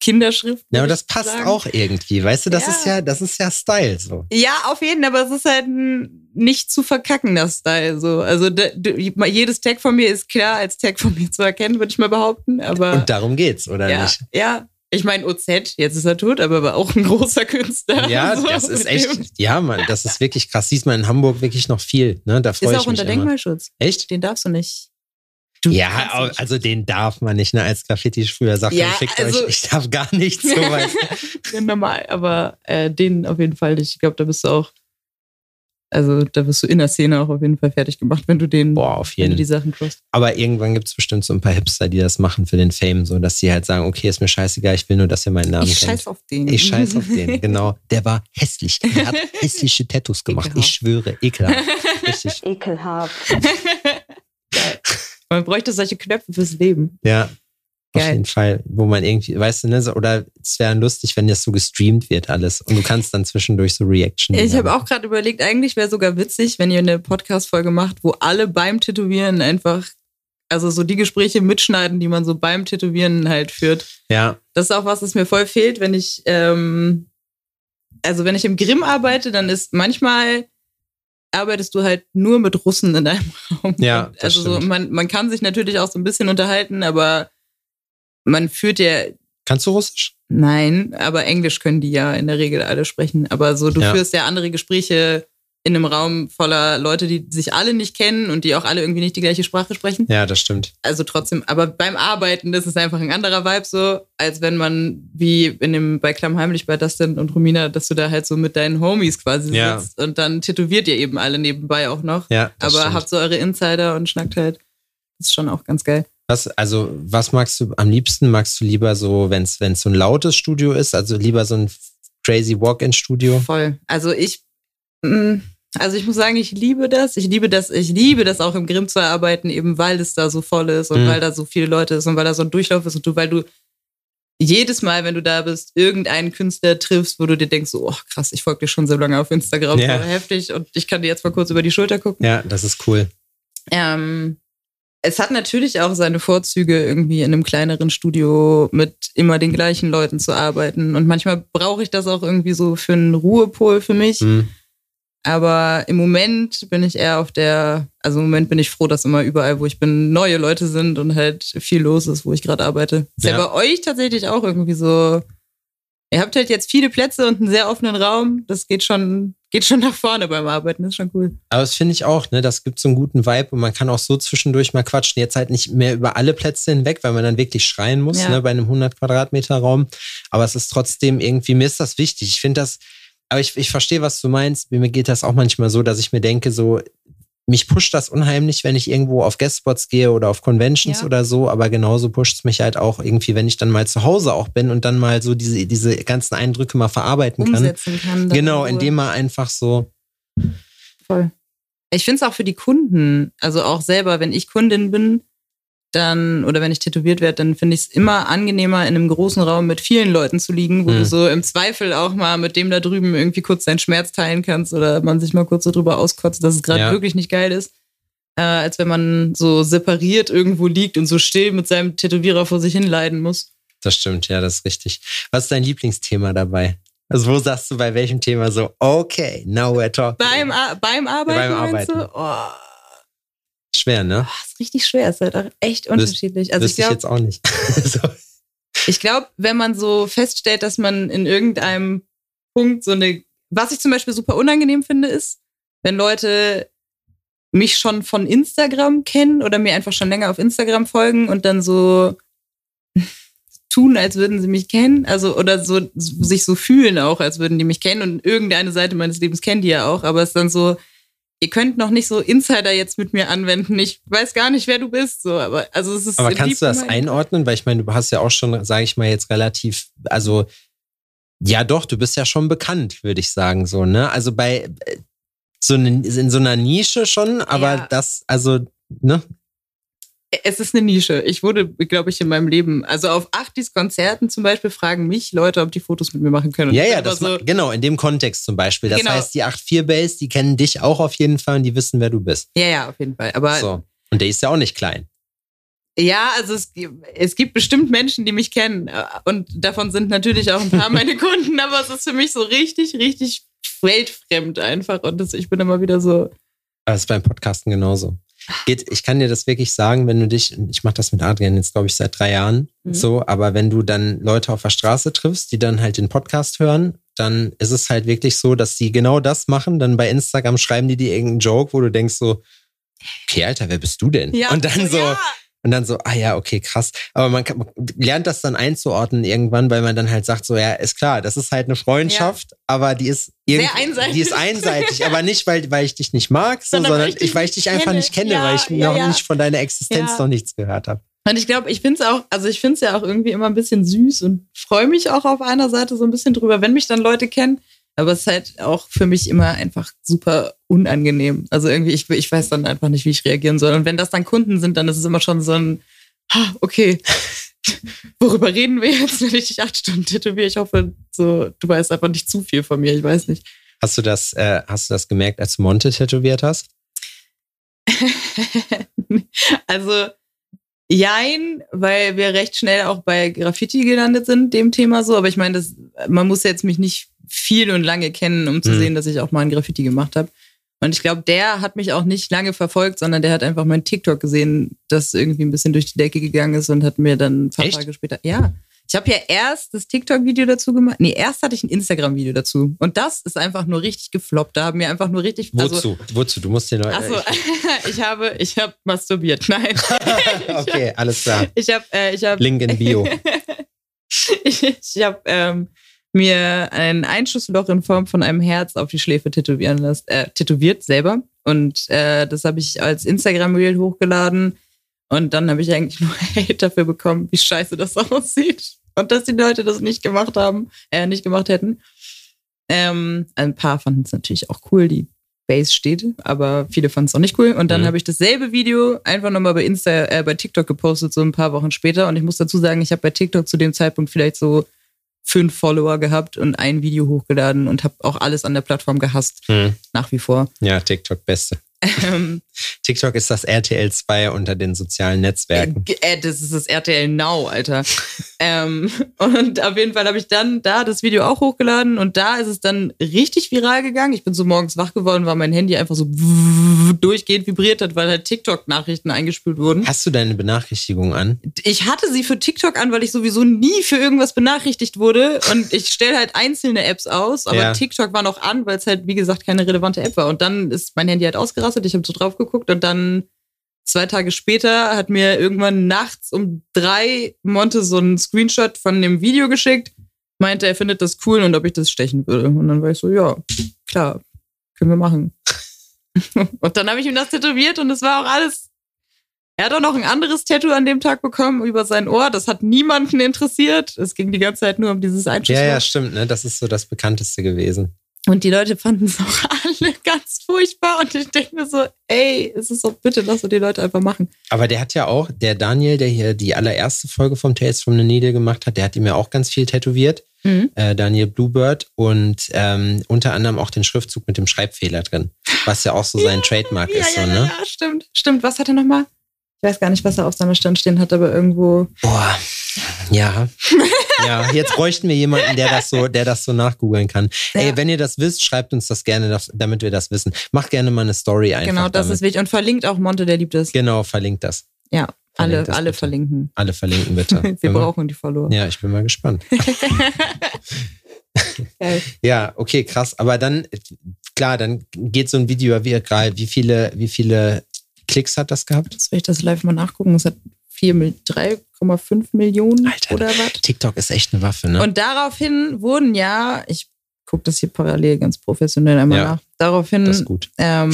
Kinderschrift. Ja, aber das passt sagen. auch irgendwie, weißt du, das ja. ist ja, das ist ja Style so. Ja, auf jeden Fall, aber es ist halt ein nicht zu verkackender Style so. Also jedes Tag von mir ist klar als Tag von mir zu erkennen, würde ich mal behaupten. Aber und darum geht's, oder ja, nicht? Ja. Ich meine, OZ, jetzt ist er tot, aber war auch ein großer Künstler. Ja, so das ist echt, ja, man, das ist wirklich krass. Siehst man in Hamburg wirklich noch viel. Ne? Da freue ich mich. Ist auch unter immer. Denkmalschutz. Echt? Den darfst du nicht. Du ja, also den darf man nicht, ne? Als Graffiti früher sagt, ja, fickt also, euch, ich darf gar nichts so weit. normal, aber äh, den auf jeden Fall nicht. Ich glaube, da bist du auch, also da wirst du in der Szene auch auf jeden Fall fertig gemacht, wenn du den, Boah, auf jeden. wenn du die Sachen crossst. Aber irgendwann gibt es bestimmt so ein paar Hipster, die das machen für den Fame, so dass sie halt sagen, okay, ist mir scheißegal, ich will nur, dass ihr meinen Namen ich kennt. Ich scheiß auf den. Ich scheiß auf den, genau. Der war hässlich. Der hat hässliche Tattoos gemacht. Ekelhaft. Ich schwöre, ekelhaft. Richtig. Ekelhaft. Man bräuchte solche Knöpfe fürs Leben. Ja. Geil. Auf jeden Fall, wo man irgendwie, weißt du, ne, oder es wäre lustig, wenn das so gestreamt wird alles und du kannst dann zwischendurch so Reaction. Ich habe auch gerade überlegt, eigentlich wäre sogar witzig, wenn ihr eine Podcast-Folge macht, wo alle beim Tätowieren einfach, also so die Gespräche mitschneiden, die man so beim Tätowieren halt führt. Ja. Das ist auch was, das mir voll fehlt, wenn ich, ähm, also wenn ich im Grimm arbeite, dann ist manchmal arbeitest du halt nur mit Russen in deinem Raum. Ja, das also so, man, man kann sich natürlich auch so ein bisschen unterhalten, aber man führt ja. Kannst du Russisch? Nein, aber Englisch können die ja in der Regel alle sprechen. Aber so, du ja. führst ja andere Gespräche in einem Raum voller Leute, die sich alle nicht kennen und die auch alle irgendwie nicht die gleiche Sprache sprechen. Ja, das stimmt. Also trotzdem, aber beim Arbeiten das ist einfach ein anderer Vibe so, als wenn man wie in dem bei Klammheimlich bei Dustin und Romina, dass du da halt so mit deinen Homies quasi ja. sitzt und dann tätowiert ihr eben alle nebenbei auch noch. Ja, aber stimmt. habt so eure Insider und schnackt halt. Das ist schon auch ganz geil. Was, also, was magst du am liebsten? Magst du lieber so, wenn es so ein lautes Studio ist, also lieber so ein crazy Walk-in-Studio? Voll. Also ich, also ich muss sagen, ich liebe das. Ich liebe das, ich liebe das auch im Grimm zu arbeiten, eben weil es da so voll ist und mhm. weil da so viele Leute ist und weil da so ein Durchlauf ist und du, weil du jedes Mal, wenn du da bist, irgendeinen Künstler triffst, wo du dir denkst, oh krass, ich folge dir schon so lange auf Instagram, ja. so heftig und ich kann dir jetzt mal kurz über die Schulter gucken. Ja, das ist cool. Ähm, es hat natürlich auch seine Vorzüge, irgendwie in einem kleineren Studio mit immer den gleichen Leuten zu arbeiten. Und manchmal brauche ich das auch irgendwie so für einen Ruhepol für mich. Mhm. Aber im Moment bin ich eher auf der, also im Moment bin ich froh, dass immer überall, wo ich bin, neue Leute sind und halt viel los ist, wo ich gerade arbeite. Ist ja. ja bei euch tatsächlich auch irgendwie so Ihr habt halt jetzt viele Plätze und einen sehr offenen Raum. Das geht schon, geht schon nach vorne beim Arbeiten. Das ist schon cool. Aber das finde ich auch, ne? Das gibt so einen guten Vibe und man kann auch so zwischendurch mal quatschen. Jetzt halt nicht mehr über alle Plätze hinweg, weil man dann wirklich schreien muss, Ja. ne? Bei einem 100 Quadratmeter Raum. Aber es ist trotzdem irgendwie, mir ist das wichtig. Ich finde das, aber ich, ich verstehe, was du meinst. Mir geht das auch manchmal so, dass ich mir denke, so, mich pusht das unheimlich, wenn ich irgendwo auf Guestspots gehe oder auf Conventions Ja. oder so, aber genauso pusht es mich halt auch irgendwie, wenn ich dann mal zu Hause auch bin und dann mal so diese, diese ganzen Eindrücke mal verarbeiten kann. Umsetzen kann. dann Genau, indem man einfach so, Voll. Ich finde es auch für die Kunden, also auch selber, wenn ich Kundin bin, dann, oder wenn ich tätowiert werde, dann finde ich es immer angenehmer, in einem großen Raum mit vielen Leuten zu liegen, wo Hm. du so im Zweifel auch mal mit dem da drüben irgendwie kurz deinen Schmerz teilen kannst oder man sich mal kurz so drüber auskotzt, dass es gerade Ja. wirklich nicht geil ist. Äh, als wenn man so separiert irgendwo liegt und so still mit seinem Tätowierer vor sich hin leiden muss. Das stimmt, ja, das ist richtig. Was ist dein Lieblingsthema dabei? Also, wo sagst du bei welchem Thema so, okay, now we're talking? Beim, Ar- beim Arbeiten, beim Arbeiten. du? Oh, Schwer, ne? das ist richtig schwer. Es ist halt auch echt unterschiedlich. Also ich Wüsste ich glaube, jetzt auch nicht. so. Ich glaube, wenn man so feststellt, dass man in irgendeinem Punkt so eine, was ich zum Beispiel super unangenehm finde, ist, wenn Leute mich schon von Instagram kennen oder mir einfach schon länger auf Instagram folgen und dann so tun, als würden sie mich kennen, also oder so sich so fühlen auch, als würden die mich kennen und irgendeine Seite meines Lebens kennen die ja auch, aber es ist dann so, ihr könnt noch nicht so Insider jetzt mit mir anwenden. Ich weiß gar nicht, wer du bist, so, aber also es ist Aber kannst du das einordnen? Weil ich meine, du hast ja auch schon, sage ich mal, jetzt relativ, also ja doch, du bist ja schon bekannt, würde ich sagen, so, ne? Also bei äh, so in so einer Nische schon, aber Ja. das, also, ne? Es ist eine Nische. Ich wurde, glaube ich, in meinem Leben, also auf Achtis Konzerten zum Beispiel, fragen mich Leute, ob die Fotos mit mir machen können. Ja, ja, das, ma- genau, in dem Kontext zum Beispiel. Das Genau. heißt, die 8-4 Base, die kennen dich auch auf jeden Fall und die wissen, wer du bist. ja, ja, auf jeden Fall. Aber So. Und der ist ja auch nicht klein. ja, also es, gibt- es gibt bestimmt Menschen, die mich kennen. Und davon sind natürlich auch ein paar meine Kunden, aber es ist für mich so richtig, richtig weltfremd einfach. Und das, ich bin immer wieder so, das ist beim Podcasten genauso. Geht, ich kann dir das wirklich sagen, wenn du dich, ich mache das mit Adrian jetzt, glaube ich, seit drei Jahren Mhm. so, aber wenn du dann Leute auf der Straße triffst, die dann halt den Podcast hören, dann ist es halt wirklich so, dass die genau das machen. Dann bei Instagram schreiben die dir irgendeinen Joke, wo du denkst so, okay, Alter, wer bist du denn? ja, und dann so, ja, und dann so, ah ja, okay, krass. Aber man, kann, man lernt das dann einzuordnen irgendwann, weil man dann halt sagt, so, ja, ist klar, das ist halt eine Freundschaft, aber die ist Sehr irgend- einseitig. Die ist einseitig, aber nicht, weil, weil ich dich nicht mag, so, Sondern sondern, weil ich dich ich, weil ich dich einfach kenne. nicht kenne, Ja, weil ich ja, noch ja. nicht von deiner Existenz Ja. noch nichts gehört habe. Und ich glaube, ich finde es auch, also ich finde es ja auch irgendwie immer ein bisschen süß und freue mich auch auf einer Seite so ein bisschen drüber, wenn mich dann Leute kennen. Aber es ist halt auch für mich immer einfach super unangenehm. Also irgendwie, ich, ich weiß dann einfach nicht, wie ich reagieren soll. Und wenn das dann Kunden sind, dann ist es immer schon so ein, ah, okay, worüber reden wir jetzt, wenn ich dich acht Stunden tätowiere? Ich hoffe, so, du weißt einfach nicht zu viel von mir, ich weiß nicht. Hast du das, äh, hast du das gemerkt, als du Monte tätowiert hast? also, jein, weil wir recht schnell auch bei Graffiti gelandet sind, dem Thema so. Aber ich meine, das, man muss jetzt mich nicht viel und lange kennen, um zu Hm. sehen, dass ich auch mal ein Graffiti gemacht habe. Und ich glaube, der hat mich auch nicht lange verfolgt, sondern der hat einfach mein TikTok gesehen, das irgendwie ein bisschen durch die Decke gegangen ist und hat mir dann ein paar Echt? Tage später. Ja. Ich habe ja erst das TikTok-Video dazu gemacht. Nee, erst hatte ich ein Instagram-Video dazu. Und das ist einfach nur richtig gefloppt. Da haben mir einfach nur richtig. Wozu? Also, Wozu? Du musst den Leuten. Achso, ich habe, ich habe masturbiert. Nein. okay, alles klar. Ich habe, äh, ich habe, Link in Bio. ich, ich habe ähm, mir ein Einschussloch in Form von einem Herz auf die Schläfe tätowieren lassen, äh, tätowiert selber. Und äh, das habe ich als Instagram-Reel hochgeladen. Und dann habe ich eigentlich nur Hate dafür bekommen, wie scheiße das aussieht. Und dass die Leute das nicht gemacht haben, äh, nicht gemacht hätten. Ähm, ein paar fanden es natürlich auch cool, die Base steht, aber viele fanden es auch nicht cool. Und dann Mhm. habe ich dasselbe Video einfach nochmal bei Insta, äh, bei TikTok gepostet, so ein paar Wochen später. Und ich muss dazu sagen, ich habe bei TikTok zu dem Zeitpunkt vielleicht so fünf Follower gehabt und ein Video hochgeladen und habe auch alles an der Plattform gehasst, Hm. nach wie vor. Ja, TikTok, beste. Ähm, TikTok ist das RTL 2 unter den sozialen Netzwerken. Äh, das ist das RTL Now, Alter. ähm, und auf jeden Fall habe ich dann da das Video auch hochgeladen und da ist es dann richtig viral gegangen. Ich bin so morgens wach geworden, war mein Handy einfach so durchgehend vibriert hat, weil halt TikTok-Nachrichten eingespült wurden. Hast du deine Benachrichtigung an? Ich hatte sie für TikTok an, weil ich sowieso nie für irgendwas benachrichtigt wurde. Und ich stelle halt einzelne Apps aus, aber Ja. TikTok war noch an, weil es halt, wie gesagt, keine relevante App war. Und dann ist mein Handy halt ausgerastet, ich habe so drauf geguckt und dann zwei Tage später hat mir irgendwann nachts um drei Monte so einen Screenshot von dem Video geschickt, meinte, er findet das cool und ob ich das stechen würde. Und dann war ich so, ja, klar, können wir machen. und dann habe ich ihm das tätowiert und es war auch alles. Er hat auch noch ein anderes Tattoo an dem Tag bekommen über sein Ohr. Das hat niemanden interessiert. Es ging die ganze Zeit nur um dieses Ja, Einschusswort. ja, stimmt, ne? Das ist so das bekannteste gewesen. Und die Leute fanden es auch alle ganz furchtbar. Und ich denke mir so, ey, es ist doch bitte, lass doch die Leute einfach machen. Aber der hat ja auch, der Daniel, der hier die allererste Folge vom Tales from the Needle gemacht hat, der hat ihm ja auch ganz viel tätowiert. Mhm. Äh, Daniel Bluebird und ähm, unter anderem auch den Schriftzug mit dem Schreibfehler drin, was ja auch so sein Trademark Ja, ist, ja, so, ne? ja, stimmt. Stimmt. Was hat er nochmal? Ich weiß gar nicht, was er auf seiner Stirn stehen hat, aber irgendwo. Boah, ja. ja, jetzt bräuchten wir jemanden, der das so, der das so nachgoogeln kann. Ja. Ey, wenn ihr das wisst, schreibt uns das gerne, damit wir das wissen. Macht gerne mal eine Story einfach. genau, das damit. ist wichtig. Und verlinkt auch Monte, der liebt es. Genau, verlinkt das. Ja, alle, alle bitte. verlinken. Alle verlinken bitte. Wir Bin mal- brauchen die Follower. Ja, ich bin mal gespannt. Ja, okay, krass. Aber dann, klar, dann geht so ein Video viral. Wie viele, wie viele Klicks hat das gehabt? Soll ich das live mal nachgucken? Es hat 4 Mil- 3,5 Millionen Alter. oder was? TikTok ist echt eine Waffe, ne? Und daraufhin wurden ja, ich gucke das hier parallel ganz professionell einmal Ja. nach. Daraufhin das ist gut. ähm,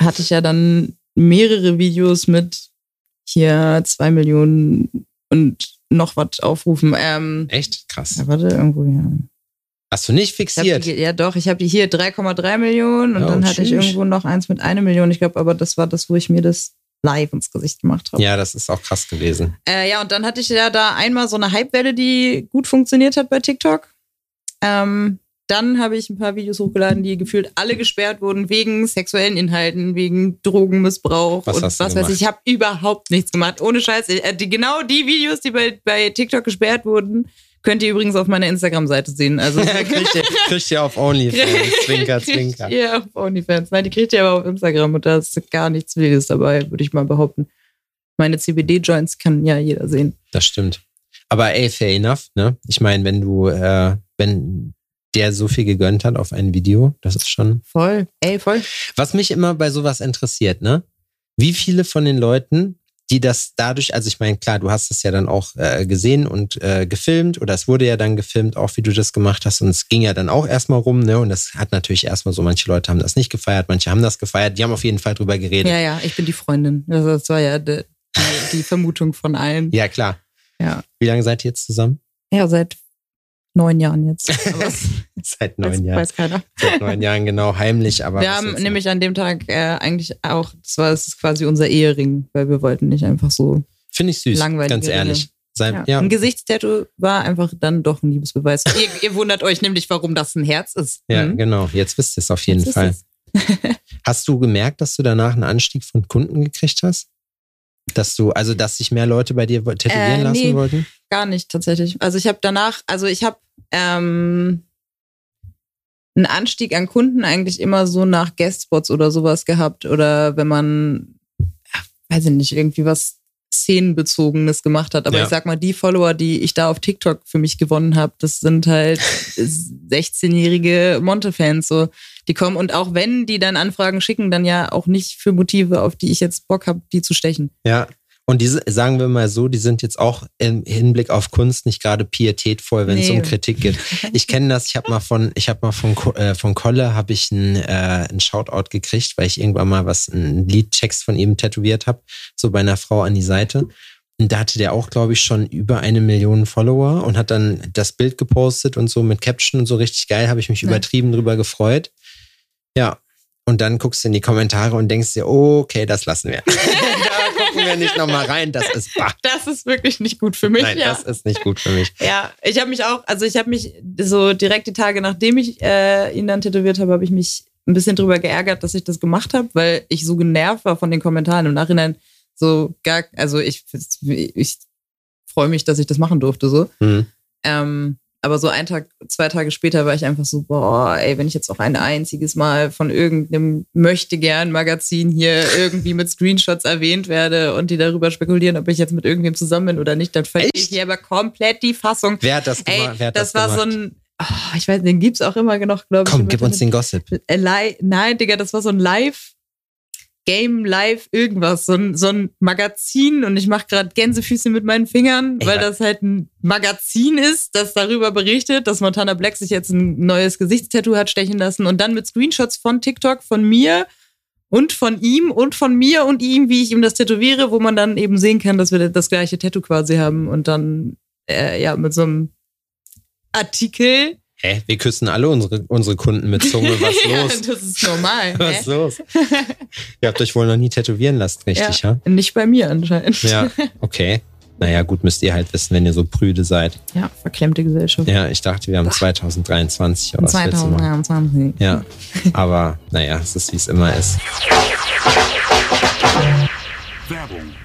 hatte ich ja dann mehrere Videos mit hier 2 Millionen und noch was aufrufen. Ähm, Echt krass. ja, warte, irgendwo ja. Hast du nicht Ich fixiert? die, ja, doch, ich habe die hier 3,3 Millionen und Ja, dann hatte ich tschüss. irgendwo noch eins mit einer Million. Ich glaube, aber das war das, wo ich mir das live ins Gesicht gemacht habe. Ja, das ist auch krass gewesen. Äh, ja, und dann hatte ich ja da einmal so eine Hypewelle, die gut funktioniert hat bei TikTok. Ähm, dann habe ich ein paar Videos hochgeladen, die gefühlt alle gesperrt wurden wegen sexuellen Inhalten, wegen Drogenmissbrauch Was und was weiß gemacht? ich. Ich habe überhaupt nichts gemacht. Ohne Scheiß. Äh, die, genau die Videos, die bei, bei TikTok gesperrt wurden, könnt ihr übrigens auf meiner Instagram-Seite sehen. Also kriegt, ihr, kriegt ihr auf OnlyFans. Zwinker, zwinker. Ihr auf OnlyFans. Nein, die kriegt ihr aber auf Instagram und da ist gar nichts Wildes dabei, würde ich mal behaupten. Meine CBD-Joints kann ja jeder sehen. Das stimmt. Aber ey, fair enough, ne? Ich meine, wenn du, äh, wenn der so viel gegönnt hat auf ein Video, das ist schon. Voll. Ey, voll. Was mich immer bei sowas interessiert, ne? Wie viele von den Leuten, die das dadurch, also ich meine, klar, du hast es ja dann auch äh, gesehen und äh, gefilmt oder es wurde ja dann gefilmt, auch wie du das gemacht hast und es ging ja dann auch erstmal rum, ne? Und das hat natürlich erstmal so, manche Leute haben das nicht gefeiert, manche haben das gefeiert, die haben auf jeden Fall drüber geredet. Ja, ja, ich bin die Freundin. Also das war ja die, die, die Vermutung von allen. Ja, klar. Ja. Wie lange seid ihr jetzt zusammen? Ja, seit neun Jahren jetzt. Seit weiß, neun Jahren. weiß keiner. Seit neun Jahren, genau, heimlich, aber. Wir haben nämlich an dem Tag äh, eigentlich auch, das war das ist quasi unser Ehering, weil wir wollten nicht einfach so. Finde ich süß, Langweilige ganz ehrlich. Sei, Ja. ja, Ein Gesichtstattoo war einfach dann doch ein Liebesbeweis. ihr, ihr wundert euch nämlich, warum das ein Herz ist. ja, Mhm. genau. Jetzt wisst ihr es auf jeden Jetzt Fall. Hast du gemerkt, dass du danach einen Anstieg von Kunden gekriegt hast? Dass du, also dass sich mehr Leute bei dir tätowieren Äh, lassen nee. wollten? Gar nicht tatsächlich. Also ich habe danach, also ich habe ähm, einen Anstieg an Kunden eigentlich immer so nach Guestspots oder sowas gehabt oder wenn man, weiß ich nicht, irgendwie was Szenenbezogenes gemacht hat. Aber Ja. ich sag mal, die Follower, die ich da auf TikTok für mich gewonnen habe, das sind halt 16-jährige Monte-Fans. So, die kommen und auch wenn die dann Anfragen schicken, dann ja auch nicht für Motive, auf die ich jetzt Bock habe, die zu stechen. Ja. Und diese, sagen wir mal so, die sind jetzt auch im Hinblick auf Kunst nicht gerade pietätvoll, wenn es Nee. um Kritik geht. Ich kenne das, ich habe mal von, ich habe mal von, äh, von Kolle habe ich einen äh, einen Shoutout gekriegt, weil ich irgendwann mal was, einen Liedtext von ihm tätowiert habe, so bei einer Frau an die Seite. Und da hatte der auch, glaube ich, schon über eine Million Follower und hat dann das Bild gepostet und so mit Caption und so richtig geil, habe ich mich Ja. übertrieben drüber gefreut. Ja. Und dann guckst du in die Kommentare und denkst dir, okay, das lassen wir. da gucken wir nicht nochmal rein, das ist bah. Das ist wirklich nicht gut für mich. Nein, ja. das ist nicht gut für mich. Ja, ich habe mich auch, also ich habe mich so direkt die Tage, nachdem ich äh, ihn dann tätowiert habe, habe ich mich ein bisschen drüber geärgert, dass ich das gemacht habe, weil ich so genervt war von den Kommentaren. Im Nachhinein so gar, also ich, ich freue mich, dass ich das machen durfte so. Hm. Ähm, aber so ein Tag, zwei Tage später war ich einfach so, boah, ey, wenn ich jetzt auch ein einziges Mal von irgendeinem Möchtegern-Magazin hier irgendwie mit Screenshots erwähnt werde und die darüber spekulieren, ob ich jetzt mit irgendwem zusammen bin oder nicht, dann verliere ich hier aber komplett die Fassung. Wer hat das Ey, gemacht? Wer hat das, das, war so ein, oh, ich weiß, den gibt's auch immer noch, glaube ich. Komm, gib uns den Gossip. Äh, Nein, Digga, das war so ein Live. Game Live irgendwas, so ein, so ein Magazin und ich mache gerade Gänsefüße mit meinen Fingern, weil das halt ein Magazin ist, das darüber berichtet, dass Montana Black sich jetzt ein neues Gesichtstattoo hat stechen lassen und dann mit Screenshots von TikTok von mir und von ihm und von mir und ihm, wie ich ihm das tätowiere, wo man dann eben sehen kann, dass wir das gleiche Tattoo quasi haben und dann äh, ja mit so einem Artikel. Hä? Wir küssen alle unsere, unsere Kunden mit Zunge. Was ja, los? das ist normal. Was hä? los? Ihr habt euch wohl noch nie tätowieren lassen, richtig, ja? Nicht bei mir anscheinend. Ja, okay. Naja, gut, müsst ihr halt wissen, wenn ihr so prüde seid. Ja, verklemmte Gesellschaft. Ja, ich dachte, wir haben 2023. Aber was willst du machen? 2023. Ja, aber naja, es ist, wie es immer ist. Werbung.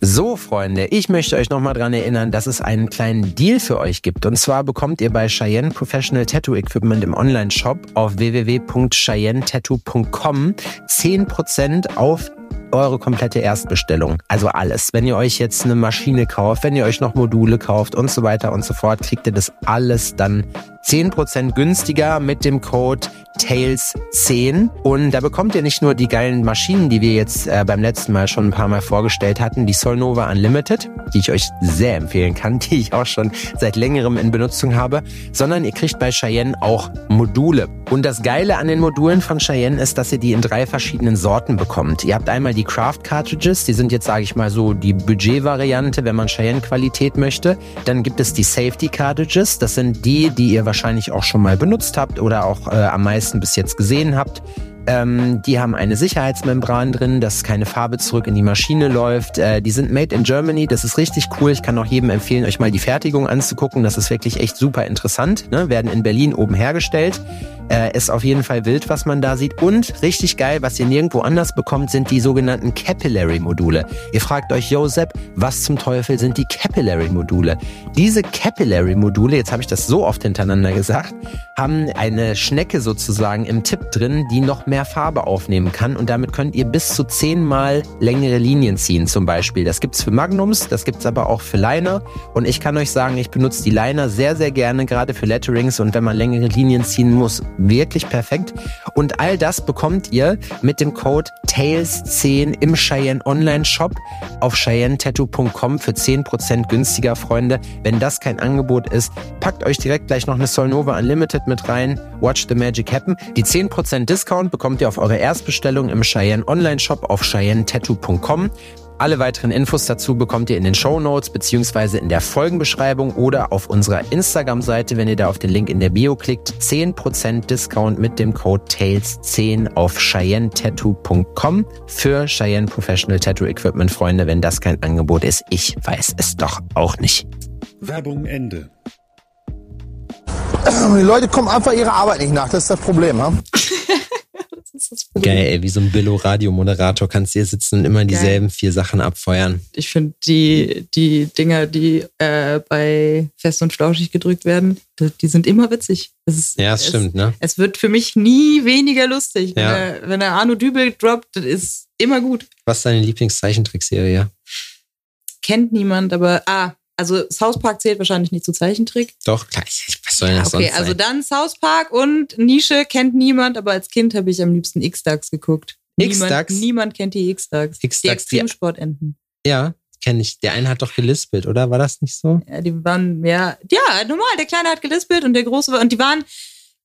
So, Freunde, ich möchte euch nochmal dran erinnern, dass es einen kleinen Deal für euch gibt. Und zwar bekommt ihr bei Cheyenne Professional Tattoo Equipment im Online-Shop auf www.cheyennetattoo.com 10% auf eure komplette Erstbestellung. Also alles. Wenn ihr euch jetzt eine Maschine kauft, wenn ihr euch noch Module kauft und so weiter und so fort, kriegt ihr das alles dann 10% günstiger mit dem Code TAILS10. Und da bekommt ihr nicht nur die geilen Maschinen, die wir jetzt äh, beim letzten Mal schon ein paar Mal vorgestellt hatten, die Solnova Unlimited, die ich euch sehr empfehlen kann, die ich auch schon seit längerem in Benutzung habe, sondern ihr kriegt bei Cheyenne auch Module. Und das Geile an den Modulen von Cheyenne ist, dass ihr die in drei verschiedenen Sorten bekommt. Ihr habt einmal die Craft Cartridges, die sind jetzt, sage ich mal so, die Budget-Variante, wenn man Cheyenne-Qualität möchte. Dann gibt es die Safety Cartridges, das sind die, die ihr wahrscheinlich auch schon mal benutzt habt oder auch äh, am meisten bis jetzt gesehen habt. Ähm, die haben eine Sicherheitsmembran drin, dass keine Farbe zurück in die Maschine läuft. Äh, die sind made in Germany, das ist richtig cool. Ich kann auch jedem empfehlen, euch mal die Fertigung anzugucken. Das ist wirklich echt super interessant. Ne? Werden in Berlin oben hergestellt. Äh, ist auf jeden Fall wild, was man da sieht. Und richtig geil, was ihr nirgendwo anders bekommt, sind die sogenannten Capillary-Module. Ihr fragt euch, yo Sepp, was zum Teufel sind die Capillary-Module? Diese Capillary-Module, jetzt habe ich das so oft hintereinander gesagt, haben eine Schnecke sozusagen im Tipp drin, die noch mehr Farbe aufnehmen kann. Und damit könnt ihr bis zu zehnmal längere Linien ziehen zum Beispiel. Das gibt's für Magnums, das gibt's aber auch für Liner. Und ich kann euch sagen, ich benutze die Liner sehr, sehr gerne, gerade für Letterings. Und wenn man längere Linien ziehen muss, wirklich perfekt. Und all das bekommt ihr mit dem Code TAILS10 im Cheyenne Online Shop auf cheyennetattoo.com für 10% günstiger, Freunde. Wenn das kein Angebot ist, packt euch direkt gleich noch eine Solnova Unlimited mit rein. Watch the Magic happen. Die 10% Discount bekommt ihr auf eure Erstbestellung im Cheyenne Online Shop auf cheyennetattoo.com. Alle weiteren Infos dazu bekommt ihr in den Show Notes beziehungsweise in der Folgenbeschreibung oder auf unserer Instagram-Seite, wenn ihr da auf den Link in der Bio klickt. 10% Discount mit dem Code TAILS10 auf cheyennetattoo.com für Cheyenne Professional Tattoo Equipment, Freunde. Wenn das kein Angebot ist, ich weiß es doch auch nicht. Werbung Ende. Die Leute kommen einfach ihrer Arbeit nicht nach, das ist das Problem. Ha? Geil, ey, wie so ein Billo-Radiomoderator kannst du hier sitzen und immer dieselben vier Sachen abfeuern. Ich finde die, die Dinger, die äh, bei Fest und Flauschig gedrückt werden, die, die sind immer witzig. Es ist, Ja, das es, stimmt, ne? Es wird für mich nie weniger lustig. Wenn, Ja. er, wenn er Arno Dübel droppt, das ist immer gut. Was ist deine Lieblingszeichentrickserie? Kennt niemand, aber ah, also South Park zählt wahrscheinlich nicht zu Zeichentrick. Doch, klar, ich- was soll denn das Okay, sonst also sein? dann South Park und Nische kennt niemand, aber als Kind habe ich am liebsten X-Dax geguckt. X-Dax? Niemand, niemand kennt die X-Dax. Die X-Dax, die- Extremsportenten. Ja, kenne ich. Der eine hat doch gelispelt, oder? War das nicht so? Ja, die waren, ja, ja, normal. Der Kleine hat gelispelt und der Große war, und die waren,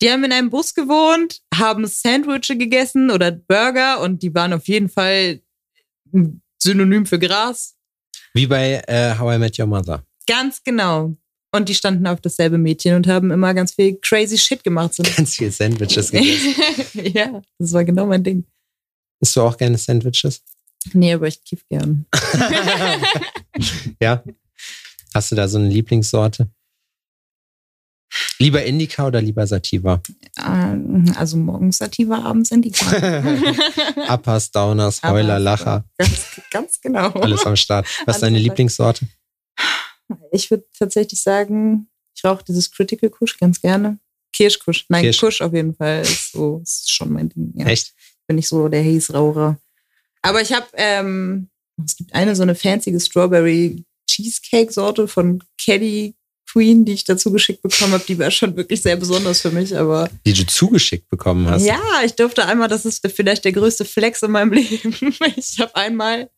die haben in einem Bus gewohnt, haben Sandwiches gegessen oder Burger und die waren auf jeden Fall ein Synonym für Gras. Wie bei äh, How I Met Your Mother. Ganz genau. Und die standen auf dasselbe Mädchen und haben immer ganz viel crazy Shit gemacht. So. Ganz viel Sandwiches gegessen. ja, das war genau mein Ding. Isst du auch gerne Sandwiches? Nee, aber ich kiff gern. Ja. Hast du da so eine Lieblingssorte? Lieber Indica oder lieber Sativa? Ähm, Also morgens Sativa, abends Indica. Uppers, Downers, Heuler, Lacher. ganz, ganz genau. Alles am Start. Was ist deine. Lieblingssorte? Ich würde tatsächlich sagen, ich rauche dieses Critical Kush ganz gerne. Kirschkusch. Nein, Kirsch. Kusch auf jeden Fall. Ist, so, ist schon mein Ding. Ja. Echt? Bin ich so der Haze-Raucher. Aber ich habe, ähm, es gibt eine so eine fancy Strawberry Cheesecake-Sorte von Caddy Queen, die ich dazu geschickt bekommen habe. Die war schon wirklich sehr besonders für mich, aber Die du zugeschickt bekommen hast. ja, ich durfte einmal, das ist vielleicht der größte Flex in meinem Leben. Ich habe einmal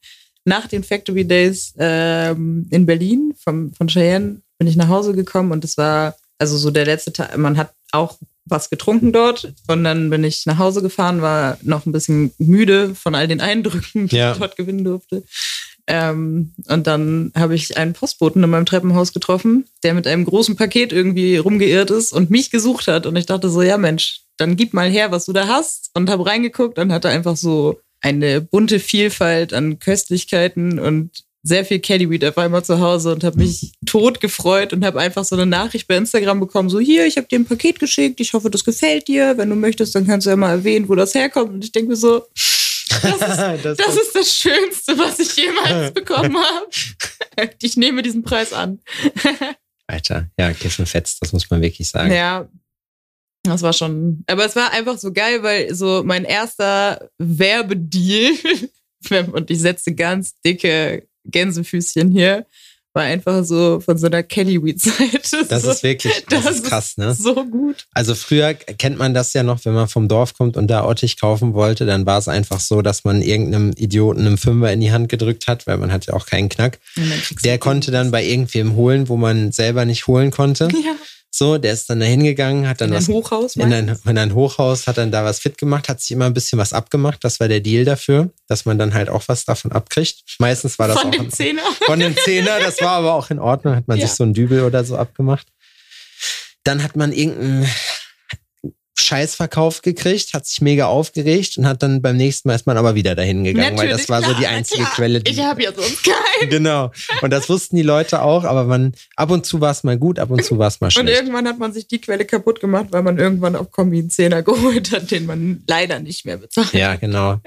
nach den Factory Days ähm, in Berlin vom, von Cheyenne bin ich nach Hause gekommen und es war also so der letzte Tag. Man hat auch was getrunken dort und dann bin ich nach Hause gefahren, war noch ein bisschen müde von all den Eindrücken, die Ja. ich dort gewinnen durfte. Ähm, und dann habe ich einen Postboten in meinem Treppenhaus getroffen, der mit einem großen Paket irgendwie rumgeirrt ist und mich gesucht hat. Und ich dachte so, ja Mensch, dann gib mal her, was du da hast. Und habe reingeguckt und hatte einfach so eine bunte Vielfalt an Köstlichkeiten und sehr viel Caddyweed auf einmal zu Hause und habe mich tot gefreut und habe einfach so eine Nachricht bei Instagram bekommen, so hier, ich habe dir ein Paket geschickt, ich hoffe, das gefällt dir. Wenn du möchtest, dann kannst du ja mal erwähnen, wo das herkommt. Und ich denke mir so, das, das ist das Schönste, was ich jemals bekommen habe. Ich nehme diesen Preis an. Alter, ja, Kiffen fetzt, das muss man wirklich sagen. Ja, das war schon. Aber es war einfach so geil, weil so mein erster Werbedeal, und ich setze ganz dicke Gänsefüßchen hier, war einfach so von so einer Kellyweed-Seite. Das so, ist wirklich, das, ist krass, ne? So gut. Also früher kennt man das ja noch, wenn man vom Dorf kommt und da Ottich kaufen wollte, dann war es einfach so, dass man irgendeinem Idioten einen Fünfer in die Hand gedrückt hat, weil man hat ja auch keinen Knack. Der konnte dann bei irgendwem holen, wo man selber nicht holen konnte. ja, So, der ist dann da hingegangen, hat dann in ein was Hochhaus. in ein, in ein Hochhaus, hat dann da was fit gemacht, hat sich immer ein bisschen was abgemacht. Das war der Deal dafür, dass man dann halt auch was davon abkriegt. Meistens war das Von auch dem Zehner. von dem Zehner, das war aber auch in Ordnung, hat man Ja. sich so ein Dübel oder so abgemacht. Dann hat man irgendeinen Scheißverkauf gekriegt, hat sich mega aufgeregt und hat dann beim nächsten Mal ist man aber wieder dahin gegangen, weil das war so klar, die na einzige klar. Quelle, die Ich habe ja sonst keinen. Genau. Und das wussten die Leute auch, aber man, ab und zu war es mal gut, ab und zu war es mal Und schlecht. irgendwann hat man sich die Quelle kaputt gemacht, weil man irgendwann auf Kombi einen Zehner geholt hat, den man leider nicht mehr bezahlt. Ja, genau.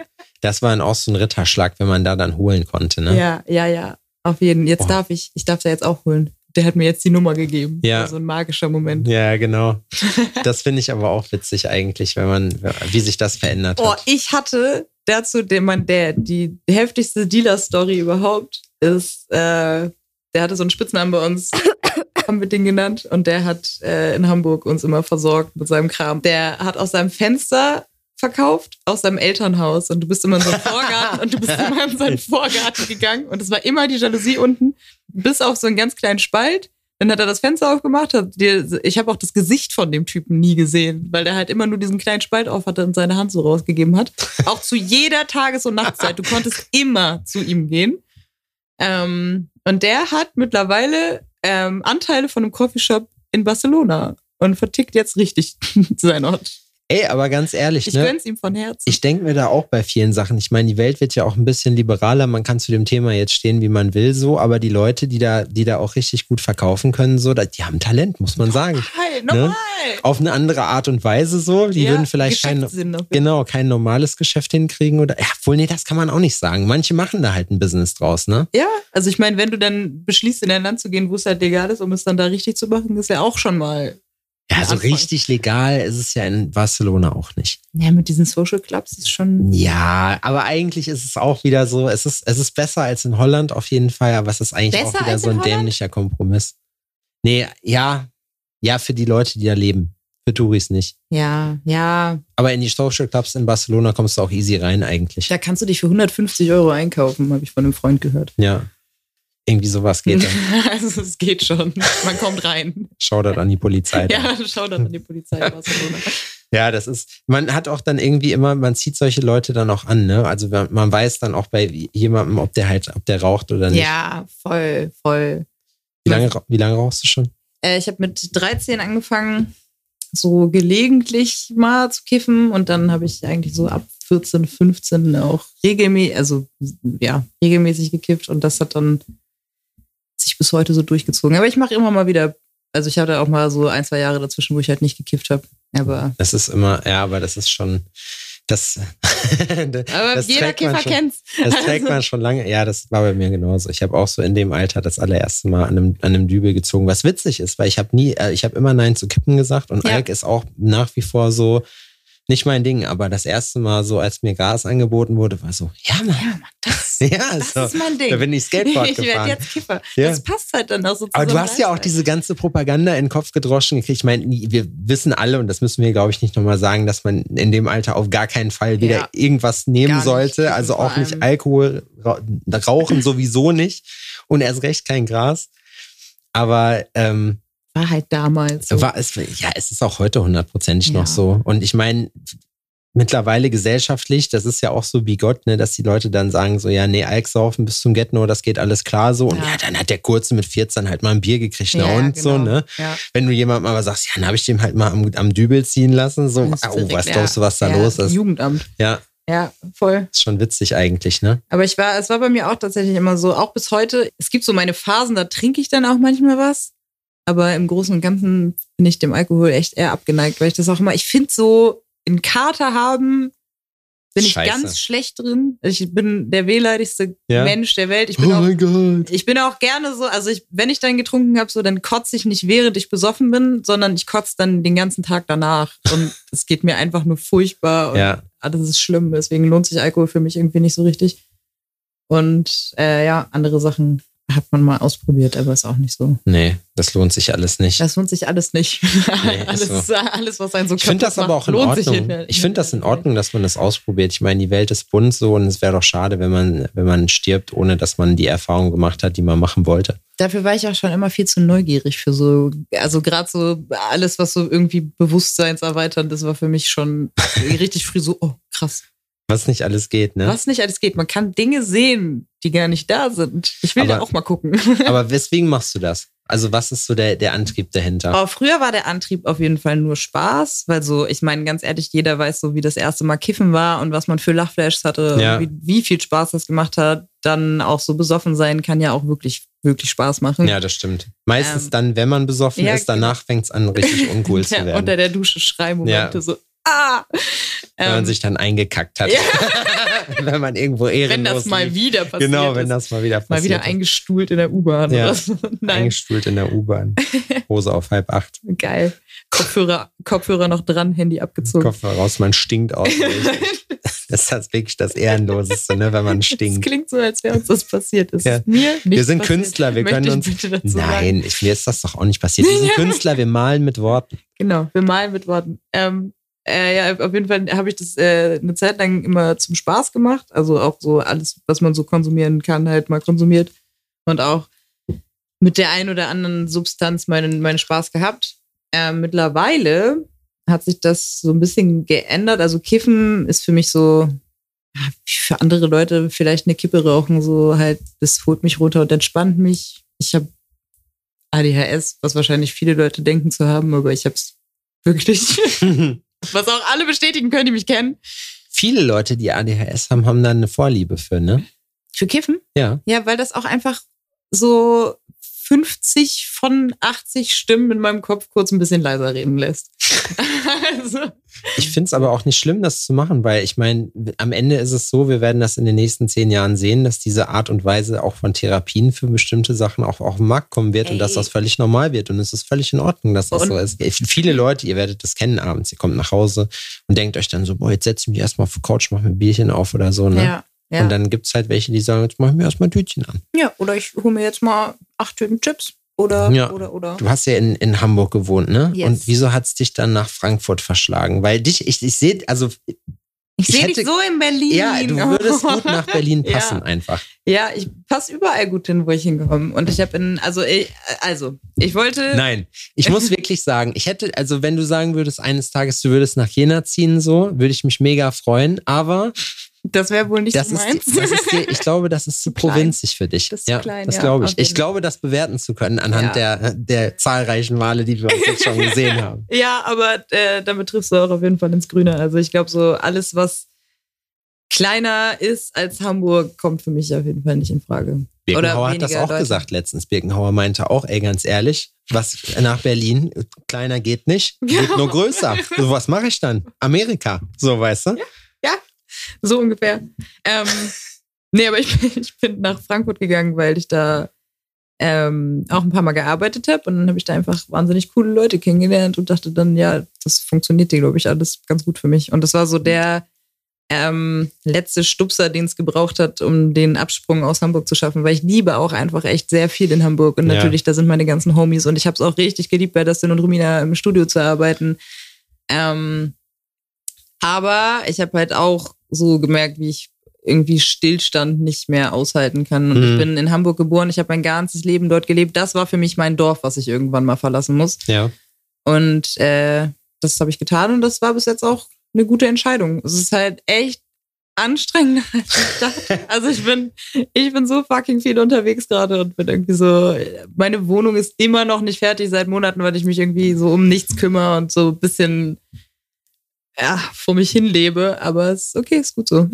Das war dann auch so ein Ritterschlag, wenn man da dann holen konnte, ne? Ja, ja, ja. Auf jeden. Jetzt Boah. darf ich, ich darf da jetzt auch holen. Der hat mir jetzt die Nummer gegeben. Ja. So ein magischer Moment. Ja, genau. Das finde ich aber auch witzig eigentlich, wenn man, wie sich das verändert Oh, hat. ich hatte dazu, den man, der, die heftigste Dealer-Story überhaupt ist, äh, der hatte so einen Spitznamen bei uns, haben wir den genannt, und der hat äh, in Hamburg uns immer versorgt mit seinem Kram. Der hat aus seinem Fenster verkauft, aus seinem Elternhaus, und du bist immer in so einen Vorgarten, und du bist immer in so einen Vorgarten gegangen, und es war immer die Jalousie unten, bis auf so einen ganz kleinen Spalt. Dann hat er das Fenster aufgemacht. Hat dir, ich habe auch das Gesicht von dem Typen nie gesehen, weil der halt immer nur diesen kleinen Spalt auf hatte und seine Hand so rausgegeben hat. Auch zu jeder Tages- und Nachtzeit. Du konntest immer zu ihm gehen. Ähm, und der hat mittlerweile ähm, Anteile von einem Coffeeshop in Barcelona und vertickt jetzt richtig seinen Ort. Ey, aber ganz ehrlich, Ich ne? gönn's ihm von Herzen. Ich denke mir da auch bei vielen Sachen. Ich meine, die Welt wird ja auch ein bisschen liberaler. Man kann zu dem Thema jetzt stehen, wie man will, so. Aber die Leute, die da, die da auch richtig gut verkaufen können, so, die haben Talent, muss man sagen. Hi, normal. Auf eine andere Art und Weise, so. Die Ja, würden vielleicht kein, genau, kein normales Geschäft hinkriegen oder, ja, wohl, nee, das kann man auch nicht sagen. Manche machen da halt ein Business draus, ne? Ja, also ich meine, wenn du dann beschließt, in ein Land zu gehen, wo es halt legal ist, um es dann da richtig zu machen, ist ja auch schon mal. Ja, so Anfang. richtig legal ist es ja in Barcelona auch nicht. Ja, mit diesen Social Clubs ist schon. Ja, aber eigentlich ist es auch wieder so, es ist, es ist besser als in Holland auf jeden Fall, aber es ist eigentlich Besser auch wieder so in ein Holland? dämlicher Kompromiss. Nee, ja, ja, für die Leute, die da leben. Für Touris nicht. Ja, ja. Aber in die Social Clubs in Barcelona kommst du auch easy rein eigentlich. Da kannst du dich für 150 Euro einkaufen, habe ich von einem Freund gehört. Ja. Irgendwie sowas geht da. also es geht schon. Man kommt rein. Shoutout an die Polizei. Ja, schau dann an die Polizei in Barcelona. Ja, das ist, man hat auch dann irgendwie immer, man zieht solche Leute dann auch an, ne? Also man weiß dann auch bei jemandem, ob der halt, ob der raucht oder nicht. Ja, voll, voll. Wie lange, wie lange rauchst du schon? Äh, ich habe mit 13 angefangen, so gelegentlich mal zu kiffen und dann habe ich eigentlich so ab 14, 15 auch regelmäßig, also ja, regelmäßig gekifft und das hat dann sich bis heute so durchgezogen. Aber ich mache immer mal wieder, also ich hatte auch mal so ein, zwei Jahre dazwischen, wo ich halt nicht gekifft habe. Aber Das ist immer, ja, aber das ist schon, Das, Aber das jeder Kiffer schon- kennt's. Das trägt Also- man schon lange. Ja, das war bei mir genauso. Ich habe auch so in dem Alter das allererste Mal an einem, an einem Dübel gezogen, was witzig ist, weil ich habe nie, äh, ich habe immer Nein zu Kippen gesagt und Ja. Alk ist auch nach wie vor so nicht mein Ding. Aber das erste Mal so, als mir Gas angeboten wurde, war so, ja Mann, Ja, Mann, das, ja, das so, ist mein Ding. Da bin ich Skateboard ich werde gefahren. jetzt Kiffer. Ja. Das passt halt dann auch so Aber du hast ja auch diese ganze Propaganda in den Kopf gedroschen gekriegt. Ich meine, wir wissen alle, und das müssen wir, glaube ich, nicht nochmal sagen, dass man in dem Alter auf gar keinen Fall wieder Ja. irgendwas nehmen sollte. Also auch nicht Alkohol, Ra Rauchen sowieso nicht. Und erst recht kein Gras. Aber ähm, War halt damals so. war es, ja, es ist auch heute hundertprozentig Ja. noch so. Und ich meine, mittlerweile gesellschaftlich, das ist ja auch so wie Gott, ne, dass die Leute dann sagen so, ja, nee, Alk saufen bis zum Get-No, das geht alles klar so. Und ja. Ja. dann hat der Kurze mit 14 halt mal ein Bier gekriegt, ne, Ja, und so, genau. ne. Ja. Wenn du jemandem aber sagst, ja, dann habe ich dem halt mal am, am Dübel ziehen lassen, so, oh, was glaubst du, was da los ist? Jugendamt. Ja, Ja, voll. ist schon witzig eigentlich, ne? Aber ich war, es war bei mir auch tatsächlich immer so, auch bis heute, es gibt so meine Phasen, da trinke ich dann auch manchmal was. Aber im Großen und Ganzen bin ich dem Alkohol echt eher abgeneigt, weil ich das auch immer, ich finde so, in Kater haben, bin ich Scheiße. ganz schlecht drin. Ich bin der wehleidigste Ja. Mensch der Welt. Ich bin auch Gott. ich bin auch gerne so, also ich, wenn ich dann getrunken habe, so dann kotze ich nicht während ich besoffen bin, sondern ich kotze dann den ganzen Tag danach. Und es geht mir einfach nur furchtbar und Ja, alles ist schlimm. Deswegen lohnt sich Alkohol für mich irgendwie nicht so richtig. Und äh, ja, andere Sachen hat man mal ausprobiert, aber ist auch nicht so. nee, das lohnt sich alles nicht. Das lohnt sich alles nicht. Nee, alles, so. alles, was einen so Ich finde das aber macht, auch in Ordnung. Ich finde das in Ordnung, dass man das ausprobiert. Ich meine, die Welt ist bunt so und es wäre doch schade, wenn man, wenn man stirbt, ohne dass man die Erfahrung gemacht hat, die man machen wollte. Dafür war ich auch schon immer viel zu neugierig für so, also gerade so alles, was so irgendwie bewusstseinserweiternd ist, war für mich schon richtig früh so, oh krass, Was nicht alles geht, ne? was nicht alles geht. Man kann Dinge sehen, die gar nicht da sind. Ich will da Aber- auch mal gucken. Aber weswegen machst du das? Also was ist so der, der Antrieb dahinter? Aber früher war der Antrieb auf jeden Fall nur Spaß, weil so, ich meine, ganz ehrlich, jeder weiß so, wie das erste Mal Kiffen war und was man für Lachflashs hatte Ja. und wie, wie viel Spaß das gemacht hat. Dann auch so besoffen sein kann ja auch wirklich, wirklich Spaß machen. Ja, das stimmt. Meistens Ähm, dann, wenn man besoffen ja, ist, danach fängt es an, richtig uncool zu Ja, werden. unter der Dusche Schreimomente Ja. so! wenn man Ähm, sich dann eingekackt hat. Ja. wenn man irgendwo ehrenlos wenn das mal wieder passiert Genau, wenn das mal wieder mal passiert. wieder ist. eingestuhlt in der U-Bahn Ja. so. Eingestuhlt in der U-Bahn. Hose auf halb acht. geil. Kopfhörer, Kopfhörer noch dran, Handy abgezogen. Kopf raus, man stinkt aus. das ist das wirklich das Ehrenloseste, ne, wenn man Das stinkt. klingt so, als wäre uns das passiert. Das Ja. ist mir nicht Wir sind passiert. Künstler, wir Möchte können uns. Nein, ich, mir ist das doch auch nicht passiert. Wir sind Künstler, wir malen mit Worten. Genau, wir malen mit Worten. Ähm, äh, ja, auf jeden Fall habe ich das äh, eine Zeit lang immer zum Spaß gemacht. Also auch so alles, was man so konsumieren kann, halt mal konsumiert. Und auch mit der ein oder anderen Substanz meinen, meinen Spaß gehabt. Ähm, mittlerweile hat sich das so ein bisschen geändert. Also Kiffen ist für mich so, für andere Leute vielleicht eine Kippe rauchen, so halt, das holt mich runter und entspannt mich. Ich habe ADHS, was wahrscheinlich viele Leute denken zu haben, aber ich habe es wirklich. was auch alle bestätigen können, die mich kennen. Viele Leute, die ADHS haben, haben da eine Vorliebe für, ne? Für Kiffen? Ja. Ja, weil das auch einfach so 50 von 80 Stimmen in meinem Kopf kurz ein bisschen leiser reden lässt. also, Ich finde es aber auch nicht schlimm, das zu machen, weil ich meine, am Ende ist es so, wir werden das in den nächsten zehn Jahren sehen, dass diese Art und Weise auch von Therapien für bestimmte Sachen auch auf den Markt kommen wird und Ey. dass das völlig normal wird. Und es ist völlig in Ordnung, dass das Und- so ist. Viele Leute, ihr werdet das kennen abends, ihr kommt nach Hause und denkt euch dann so, boah, jetzt setze ich mich erstmal auf die Couch, mach mir ein Bierchen auf oder so, ne? ja. Ja. Und dann gibt es halt welche, die sagen, jetzt mach ich mir erstmal ein Tütchen an. ja, oder ich hole mir jetzt mal acht Tüten Chips. Oder, Ja. oder, oder. Du hast ja in, in Hamburg gewohnt, ne? Yes. Und wieso hat es dich dann nach Frankfurt verschlagen? Weil dich, ich, ich sehe, also Ich ich sehe dich so in Berlin. ja, du würdest gut nach Berlin Ja. passen einfach. Ja, ich passe überall gut hin, wo ich hinkomme. Und ich habe in, also ich, also, ich wollte. Nein, ich muss wirklich sagen, ich hätte, also wenn du sagen würdest, eines Tages du würdest nach Jena ziehen, so, würde ich mich mega freuen. Aber Das wäre wohl nicht das so meins. das ist dir, ich glaube, das ist zu provinzig für dich. Das ist ja, klein, das ja, glaube ich. Ich glaube, das bewerten zu können anhand Ja. der, der zahlreichen Male, die wir uns jetzt schon gesehen haben. Ja, aber äh, damit triffst du auch auf jeden Fall ins Grüne. Also ich glaube, so alles, was kleiner ist als Hamburg, kommt für mich auf jeden Fall nicht in Frage. Birkenhauer hat das auch Leute. gesagt letztens. Birkenhauer meinte auch, ey, ganz ehrlich, was nach Berlin, kleiner geht nicht, geht nur größer. So, was mache ich dann? Amerika, so weißt du? So ungefähr. Ähm, nee, aber ich bin, ich bin nach Frankfurt gegangen, weil ich da ähm, auch ein paar Mal gearbeitet habe und dann habe ich da einfach wahnsinnig coole Leute kennengelernt und dachte dann, ja, das funktioniert hier, glaube ich, alles ganz gut für mich. Und das war so der ähm, letzte Stupser, den es gebraucht hat, um den Absprung aus Hamburg zu schaffen, weil ich liebe auch einfach echt sehr viel in Hamburg und Ja. natürlich, da sind meine ganzen Homies und ich habe es auch richtig geliebt, bei Dustin und Rumina im Studio zu arbeiten. Ähm, aber ich habe halt auch so gemerkt, wie ich irgendwie Stillstand nicht mehr aushalten kann. Und Mhm. ich bin in Hamburg geboren, ich habe mein ganzes Leben dort gelebt. Das war für mich mein Dorf, was ich irgendwann mal verlassen muss. Ja. Und äh, das habe ich getan und das war bis jetzt auch eine gute Entscheidung. Es ist halt echt anstrengender als ich dachte. Also ich bin, ich bin so fucking viel unterwegs gerade und bin irgendwie so, meine Wohnung ist immer noch nicht fertig seit Monaten, weil ich mich irgendwie so um nichts kümmere und so ein bisschen ja, vor mich hin lebe. Aber es ist okay, ist gut so.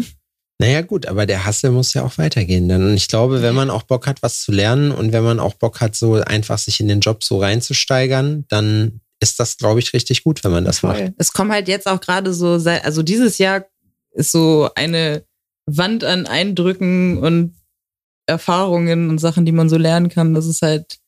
Naja, gut, aber der Hassel muss ja auch weitergehen dann. Und ich glaube, wenn man auch Bock hat, was zu lernen und wenn man auch Bock hat, so einfach sich in den Job so reinzusteigern, dann ist das, glaube ich, richtig gut, wenn man das macht. Voll. Es kommen halt jetzt auch gerade so, also dieses Jahr ist so eine Wand an Eindrücken und Erfahrungen und Sachen, die man so lernen kann. Das ist halt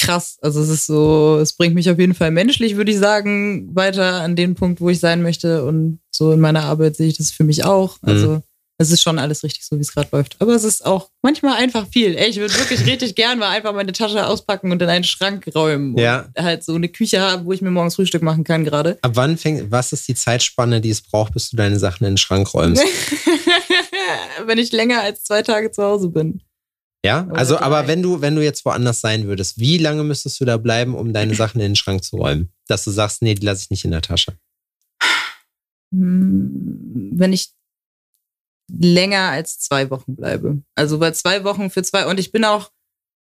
krass. Also es ist so, es bringt mich auf jeden Fall menschlich, würde ich sagen, weiter an den Punkt, wo ich sein möchte. Und so in meiner Arbeit sehe ich das für mich auch. Also es ist schon alles richtig so, wie es gerade läuft. Aber es ist auch manchmal einfach viel. Ey, ich würde wirklich richtig gern mal einfach meine Tasche auspacken und in einen Schrank räumen. Ja. Und halt so eine Küche haben, wo ich mir morgens Frühstück machen kann gerade. Ab wann fängt, was ist die Zeitspanne, die es braucht, bis du deine Sachen in den Schrank räumst? Wenn ich länger als zwei Tage zu Hause bin. Ja, Oder also, drei. aber wenn du, wenn du jetzt woanders sein würdest, wie lange müsstest du da bleiben, um deine Sachen in den Schrank zu räumen? Dass du sagst, nee, die lasse ich nicht in der Tasche. Hm, Wenn ich länger als zwei Wochen bleibe. Also bei zwei Wochen für zwei. Und ich bin auch,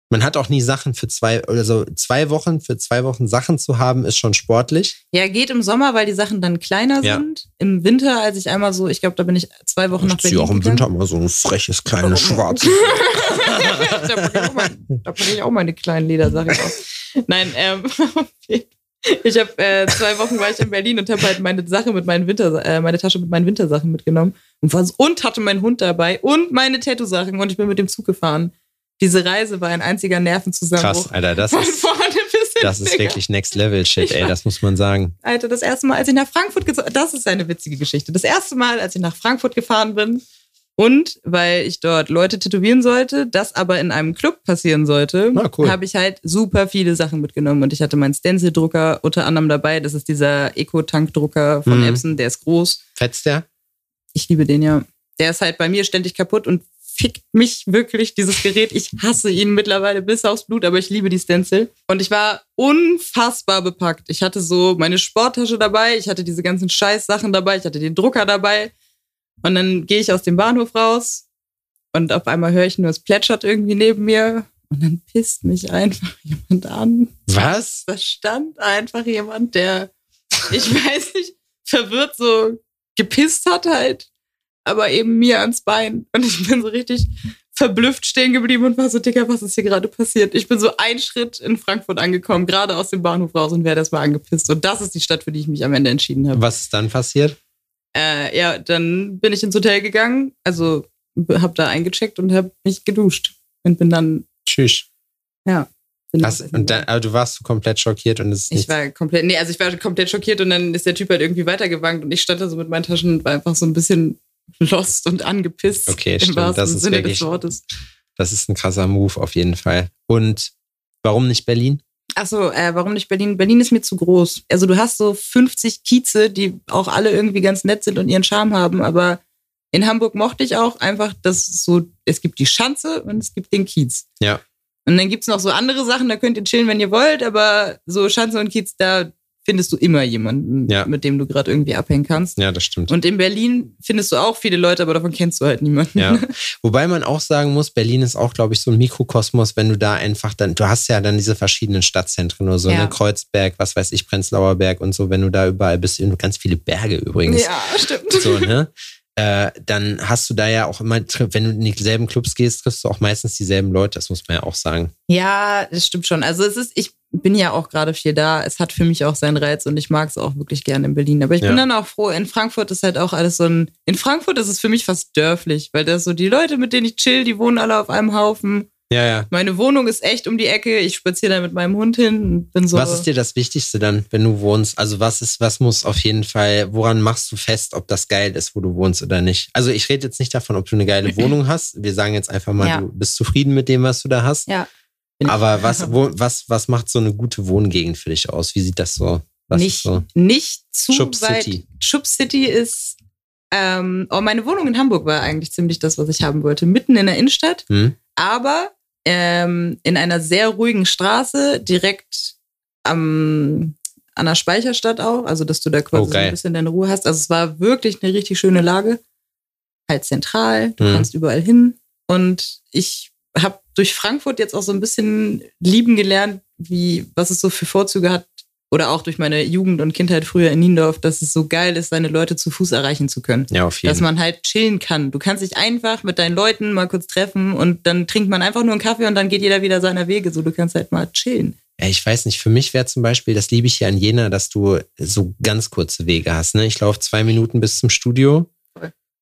Man hat auch nie Sachen für zwei, also zwei Wochen, für zwei Wochen Sachen zu haben, ist schon sportlich. ja, geht im Sommer, weil die Sachen dann kleiner Ja. sind. Im Winter, als ich einmal so, ich glaube, da bin ich zwei Wochen nach Ich ziehe Berlin auch im gegangen. Winter mal so ein freches, kleines, schwarzes. da packe ich, auch ich meine kleinen Ledersachen aus. Nein, ähm, ich habe äh, zwei Wochen war ich in Berlin und habe halt meine Sache mit meinen Winter, äh, meine Tasche mit meinen Wintersachen mitgenommen und, und hatte meinen Hund dabei und meine Tattoo-Sachen und ich bin mit dem Zug gefahren. Diese Reise war ein einziger Nervenzusammenbruch. Krass, Alter, das Von ist, das ist wirklich Next Level Shit, ey, das muss man sagen. Alter, das erste Mal, als ich nach Frankfurt gezogen das ist eine witzige Geschichte. Das erste Mal, als ich nach Frankfurt gefahren bin und weil ich dort Leute tätowieren sollte, das aber in einem Club passieren sollte, Ah, cool. habe ich halt super viele Sachen mitgenommen und ich hatte meinen Stencil-Drucker unter anderem dabei. Das ist dieser Eco-Tank-Drucker von Mhm. Epson, der ist groß. Fetzt der? Ich liebe den ja. Der ist halt bei mir ständig kaputt und fickt mich wirklich, dieses Gerät. Ich hasse ihn mittlerweile bis aufs Blut, aber ich liebe die Stencil. Und ich war unfassbar bepackt. Ich hatte so meine Sporttasche dabei, ich hatte diese ganzen Scheißsachen dabei, ich hatte den Drucker dabei. Und dann gehe ich aus dem Bahnhof raus und auf einmal höre ich nur, es plätschert irgendwie neben mir. Und dann pisst mich einfach jemand an. Was? Da stand einfach jemand, der, ich weiß nicht, verwirrt so gepisst hat halt, aber eben mir ans Bein. Und ich bin so richtig verblüfft stehen geblieben und war so, Digga, was ist hier gerade passiert? Ich bin so einen Schritt in Frankfurt angekommen, gerade aus dem Bahnhof raus und werde erstmal angepisst. Und das ist die Stadt, für die ich mich am Ende entschieden habe. Was ist dann passiert? Äh, ja, dann bin ich ins Hotel gegangen, also habe da eingecheckt und habe mich geduscht und bin dann, Tschüss. ja. Hast, und dann, aber du warst so komplett schockiert und es ist Ich war komplett, nee, also ich war komplett schockiert und dann ist der Typ halt irgendwie weitergewankt und ich stand da so mit meinen Taschen und war einfach so ein bisschen lost und angepisst. Okay, Im stimmt, wahrsten das ist Sinne wirklich- des Wortes. Das ist ein krasser Move auf jeden Fall. Und warum nicht Berlin? Achso, äh, warum nicht Berlin? Berlin ist mir zu groß. Also du hast so 50 Kieze, die auch alle irgendwie ganz nett sind und ihren Charme haben, aber in Hamburg mochte ich auch einfach, dass es so, es gibt die Schanze und es gibt den Kiez. Ja. Und dann gibt's noch so andere Sachen, da könnt ihr chillen, wenn ihr wollt, aber so Schanze und Kiez, da findest du immer jemanden, Ja. mit dem du gerade irgendwie abhängen kannst. Ja, das stimmt. Und in Berlin findest du auch viele Leute, aber davon kennst du halt niemanden. Ja. Wobei man auch sagen muss, Berlin ist auch, glaube ich, so ein Mikrokosmos, wenn du da einfach dann, du hast ja dann diese verschiedenen Stadtzentren oder so, Ja. ne? Kreuzberg, was weiß ich, Prenzlauer Berg und so, wenn du da überall bist, und ganz viele Berge übrigens. Ja, stimmt. So, ne? Äh, dann hast du da ja auch immer, wenn du in dieselben Clubs gehst, triffst du auch meistens dieselben Leute, das muss man ja auch sagen. Ja, das stimmt schon. Also es ist, ich bin ja auch gerade viel da. Es hat für mich auch seinen Reiz und ich mag es auch wirklich gerne in Berlin. Aber ich Ja. bin dann auch froh, in Frankfurt ist halt auch alles so ein. In Frankfurt ist es für mich fast dörflich, weil das so die Leute, mit denen ich chill, die wohnen alle auf einem Haufen. Ja, ja. Meine Wohnung ist echt um die Ecke. Ich spaziere da mit meinem Hund hin und bin so. Was ist dir das Wichtigste dann, wenn du wohnst? Also was ist, was muss auf jeden Fall, woran machst du fest, ob das geil ist, wo du wohnst oder nicht? Also ich rede jetzt nicht davon, ob du eine geile Wohnung hast. Wir sagen jetzt einfach mal, Ja. du bist zufrieden mit dem, was du da hast. Ja. Aber was, wo, was, was macht so eine gute Wohngegend für dich aus? Wie sieht das so? Was nicht, so? nicht zu Schub weit. City. Schub City ist. Ähm, oh, meine Wohnung in Hamburg war eigentlich ziemlich das, was ich haben wollte. Mitten in der Innenstadt, Hm? aber ähm, in einer sehr ruhigen Straße, direkt am, an der Speicherstadt auch. Also, dass du da quasi Oh, so ein bisschen deine Ruhe hast. Also, es war wirklich eine richtig schöne Lage. Halt zentral, du Mhm. kannst überall hin. Und ich habe durch Frankfurt jetzt auch so ein bisschen lieben gelernt, wie, was es so für Vorzüge hat. Oder auch durch meine Jugend und Kindheit früher in Niendorf, dass es so geil ist, seine Leute zu Fuß erreichen zu können. Ja, auf jeden Dass man halt chillen kann. Du kannst dich einfach mit deinen Leuten mal kurz treffen und dann trinkt man einfach nur einen Kaffee und dann geht jeder wieder seiner Wege. So, du kannst halt mal chillen. Ja, ich weiß nicht, für mich wäre zum Beispiel, das liebe ich ja an Jena, dass du so ganz kurze Wege hast. Ne? Ich laufe zwei Minuten bis zum Studio.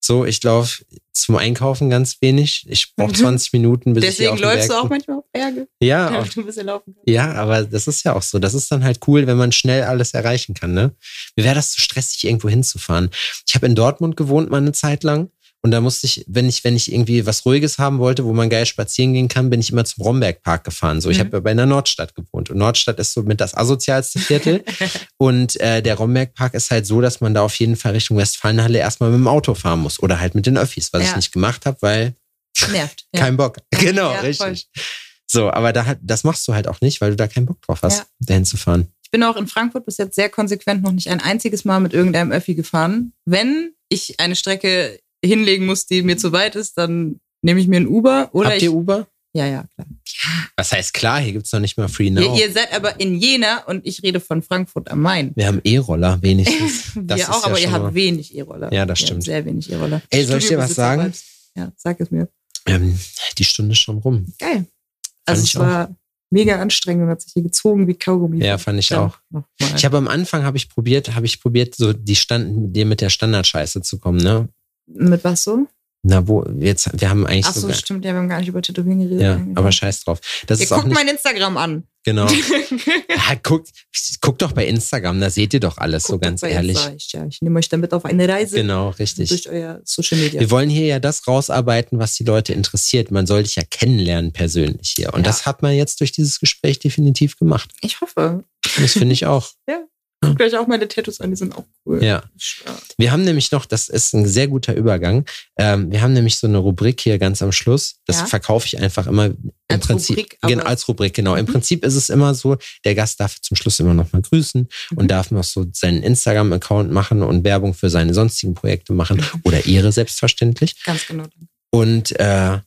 So, ich laufe zum Einkaufen ganz wenig. Ich brauche Mhm. 20 Minuten, bis ich Deswegen auf den läufst du Berg auch bin. manchmal auf Berge, Ja, auf, du bisschen laufen ja, aber das ist ja auch so. Das ist dann halt cool, wenn man schnell alles erreichen kann. Ne? Mir wäre das zu stressig, irgendwo hinzufahren. Ich habe in Dortmund gewohnt mal eine Zeit lang. Und da musste ich, wenn ich, wenn ich irgendwie was Ruhiges haben wollte, wo man geil spazieren gehen kann, bin ich immer zum Rombergpark gefahren. So, ich Mhm. habe ja bei einer Nordstadt gewohnt. Und Nordstadt ist so mit das asozialste Viertel. und äh, der Rombergpark ist halt so, dass man da auf jeden Fall Richtung Westfalenhalle erstmal mit dem Auto fahren muss. Oder halt mit den Öffis, was ich Ja. nicht gemacht habe, weil Nervt. Ja. kein Bock. Genau, Ja, richtig. So, aber da das machst du halt auch nicht, weil du da keinen Bock drauf hast, Ja. dahin zu fahren. Ich bin auch in Frankfurt bis jetzt sehr konsequent noch nicht ein einziges Mal mit irgendeinem Öffi gefahren. Wenn ich eine Strecke hinlegen muss, die mir zu weit ist, dann nehme ich mir ein Uber oder Habt ich. ihr Uber? Ja, ja, klar. Was heißt klar, hier gibt's noch nicht mal Free Now. Ihr, ihr seid aber in Jena und ich rede von Frankfurt am Main. Wir haben E-Roller wenigstens. Das Wir auch, ja aber ihr habt wenig E-Roller. Ja, das stimmt. Sehr wenig E-Roller. Ey, soll ich dir was sagen? Ja, sag es mir. Ähm, die Stunde ist schon rum. Geil. Also ich es war mega anstrengend und hat sich hier gezogen wie Kaugummi. Ja, fand ich Dann auch. Ich habe am Anfang habe ich probiert, habe ich probiert, so die Stand, dir mit der Standardscheiße zu kommen, ne? Mit was so? Na, wo, jetzt, wir haben eigentlich Ach so, stimmt, ja, wir haben gar nicht über Tätowieren geredet. Ja, eigentlich. aber scheiß drauf. Das Ihr ist auch guckt nicht, mein Instagram an. genau. Ja, guck, guck doch bei Instagram, da seht ihr doch alles, so Guckt ganz bei ehrlich. Insta. Ich, ja, ich nehme euch damit auf eine Reise Genau, richtig. durch euer Social Media. Wir wollen hier ja das rausarbeiten, was die Leute interessiert. Man soll dich ja kennenlernen persönlich hier. Und Ja. das hat man jetzt durch dieses Gespräch definitiv gemacht. Ich hoffe. Das finde ich auch. Guckt euch auch meine Tattoos an, die sind auch cool. Ja. Wir haben nämlich noch, das ist ein sehr guter Übergang. Ähm, wir haben nämlich so eine Rubrik hier ganz am Schluss. Das Ja. verkaufe ich einfach immer im Als Prinzip. Rubrik, genau, als Rubrik, genau. Im Mhm. Prinzip ist es immer so, der Gast darf zum Schluss immer noch mal grüßen Mhm. und darf noch so seinen Instagram-Account machen und Werbung für seine sonstigen Projekte machen Mhm. oder ihre selbstverständlich. Ganz genau. Und äh,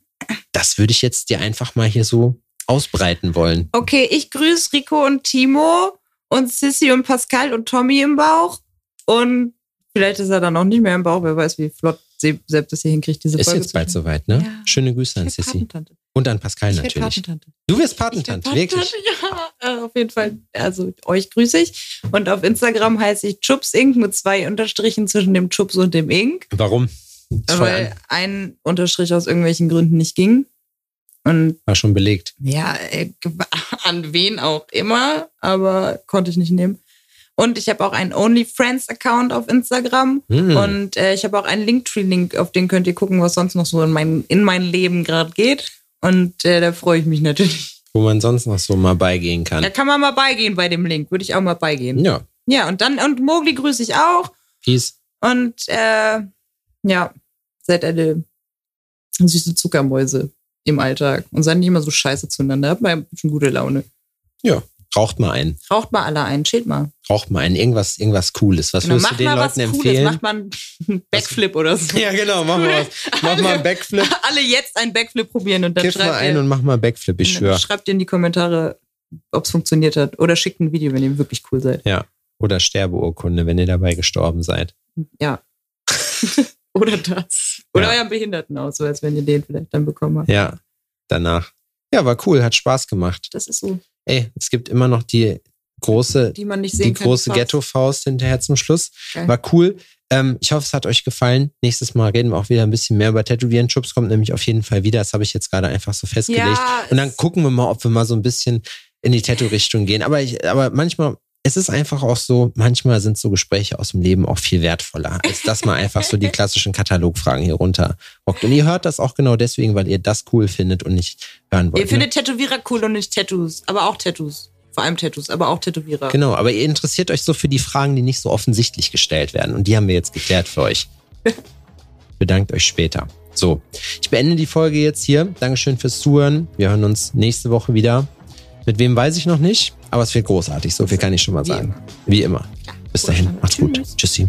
das würde ich jetzt dir einfach mal hier so ausbreiten wollen. Okay, ich grüße Rico und Timo und Sissy und Pascal und Tommy im Bauch. Und vielleicht ist er dann auch nicht mehr im Bauch. Wer weiß, wie flott Se- Sepp das hier hinkriegt, diese Ist Folge jetzt bald soweit, ne? Ja. Schöne Grüße an Sissy. Patentante. Und an Pascal Ich natürlich. Patentante. Du wirst Patentante, wirklich. Patentante, Ja, äh, auf jeden Fall. Also euch grüße ich. Und auf Instagram heiße ich Chups Inc. mit zwei Unterstrichen zwischen dem Chups und dem Ink. Warum? Weil ein Unterstrich aus irgendwelchen Gründen nicht ging. Und War schon belegt. ja, äh, an wen auch immer, aber konnte ich nicht nehmen. Und ich habe auch einen OnlyFriends-Account auf Instagram. Hm. Und äh, ich habe auch einen Linktree-Link, auf den könnt ihr gucken, was sonst noch so in mein, in mein Leben gerade geht. Und äh, da freue ich mich natürlich. Wo man sonst noch so mal beigehen kann. Da kann man mal beigehen bei dem Link, würde ich auch mal beigehen. Ja, Ja, und dann, und Mogli grüße ich auch. Peace. Und äh, ja, seid eine süße Zuckermäuse im Alltag. Und seid nicht immer so scheiße zueinander. Habt mal ein bisschen gute Laune. Ja, raucht mal ein. Raucht mal alle ein, chillt mal. Raucht mal ein. Irgendwas, irgendwas Cooles. Was Genau, würdest du macht den mal was Leuten Cooles, empfehlen? macht mal einen Backflip oder so. ja, genau, mach mal was. Mach mal einen Backflip. Alle jetzt einen Backflip probieren und dann Kiff mal schreibt ein ihr, und mach mal Backflip, ich dann schwör. schreibt ihr in die Kommentare, ob es funktioniert hat. Oder schickt ein Video, wenn ihr wirklich cool seid. Ja. Oder Sterbeurkunde, wenn ihr dabei gestorben seid. Ja. oder das. Oder Ja. euren Behindertenausweis, wenn ihr den vielleicht dann bekommen habt. Ja, danach. Ja, war cool, hat Spaß gemacht. Das ist so. ey, es gibt immer noch die große, Die man nicht die sehen kann. große Faust. Ghetto-Faust hinterher zum Schluss. Geil. War cool. Ähm, ich hoffe, es hat euch gefallen. Nächstes Mal reden wir auch wieder ein bisschen mehr über Tätowieren. Schubs kommt nämlich auf jeden Fall wieder. Das habe ich jetzt gerade einfach so festgelegt. Ja, Und dann gucken wir mal, ob wir mal so ein bisschen in die Tattoo-Richtung gehen. Aber, ich, aber manchmal, es ist einfach auch so, manchmal sind so Gespräche aus dem Leben auch viel wertvoller, als dass man einfach so die klassischen Katalogfragen hier runterrockt. Und ihr hört das auch genau deswegen, weil ihr das cool findet und nicht hören wollt. Ihr findet Tätowierer cool und nicht Tattoos, aber auch Tattoos. Vor allem Tattoos, aber auch Tätowierer. Genau, aber ihr interessiert euch so für die Fragen, die nicht so offensichtlich gestellt werden. Und die haben wir jetzt geklärt für euch. Bedankt euch später. So, ich beende die Folge jetzt hier. Dankeschön fürs Zuhören. Wir hören uns nächste Woche wieder. Mit wem weiß ich noch nicht, aber es wird großartig. So viel kann ich schon mal sagen. Wie immer. Bis dahin. Macht's gut. Tschüssi.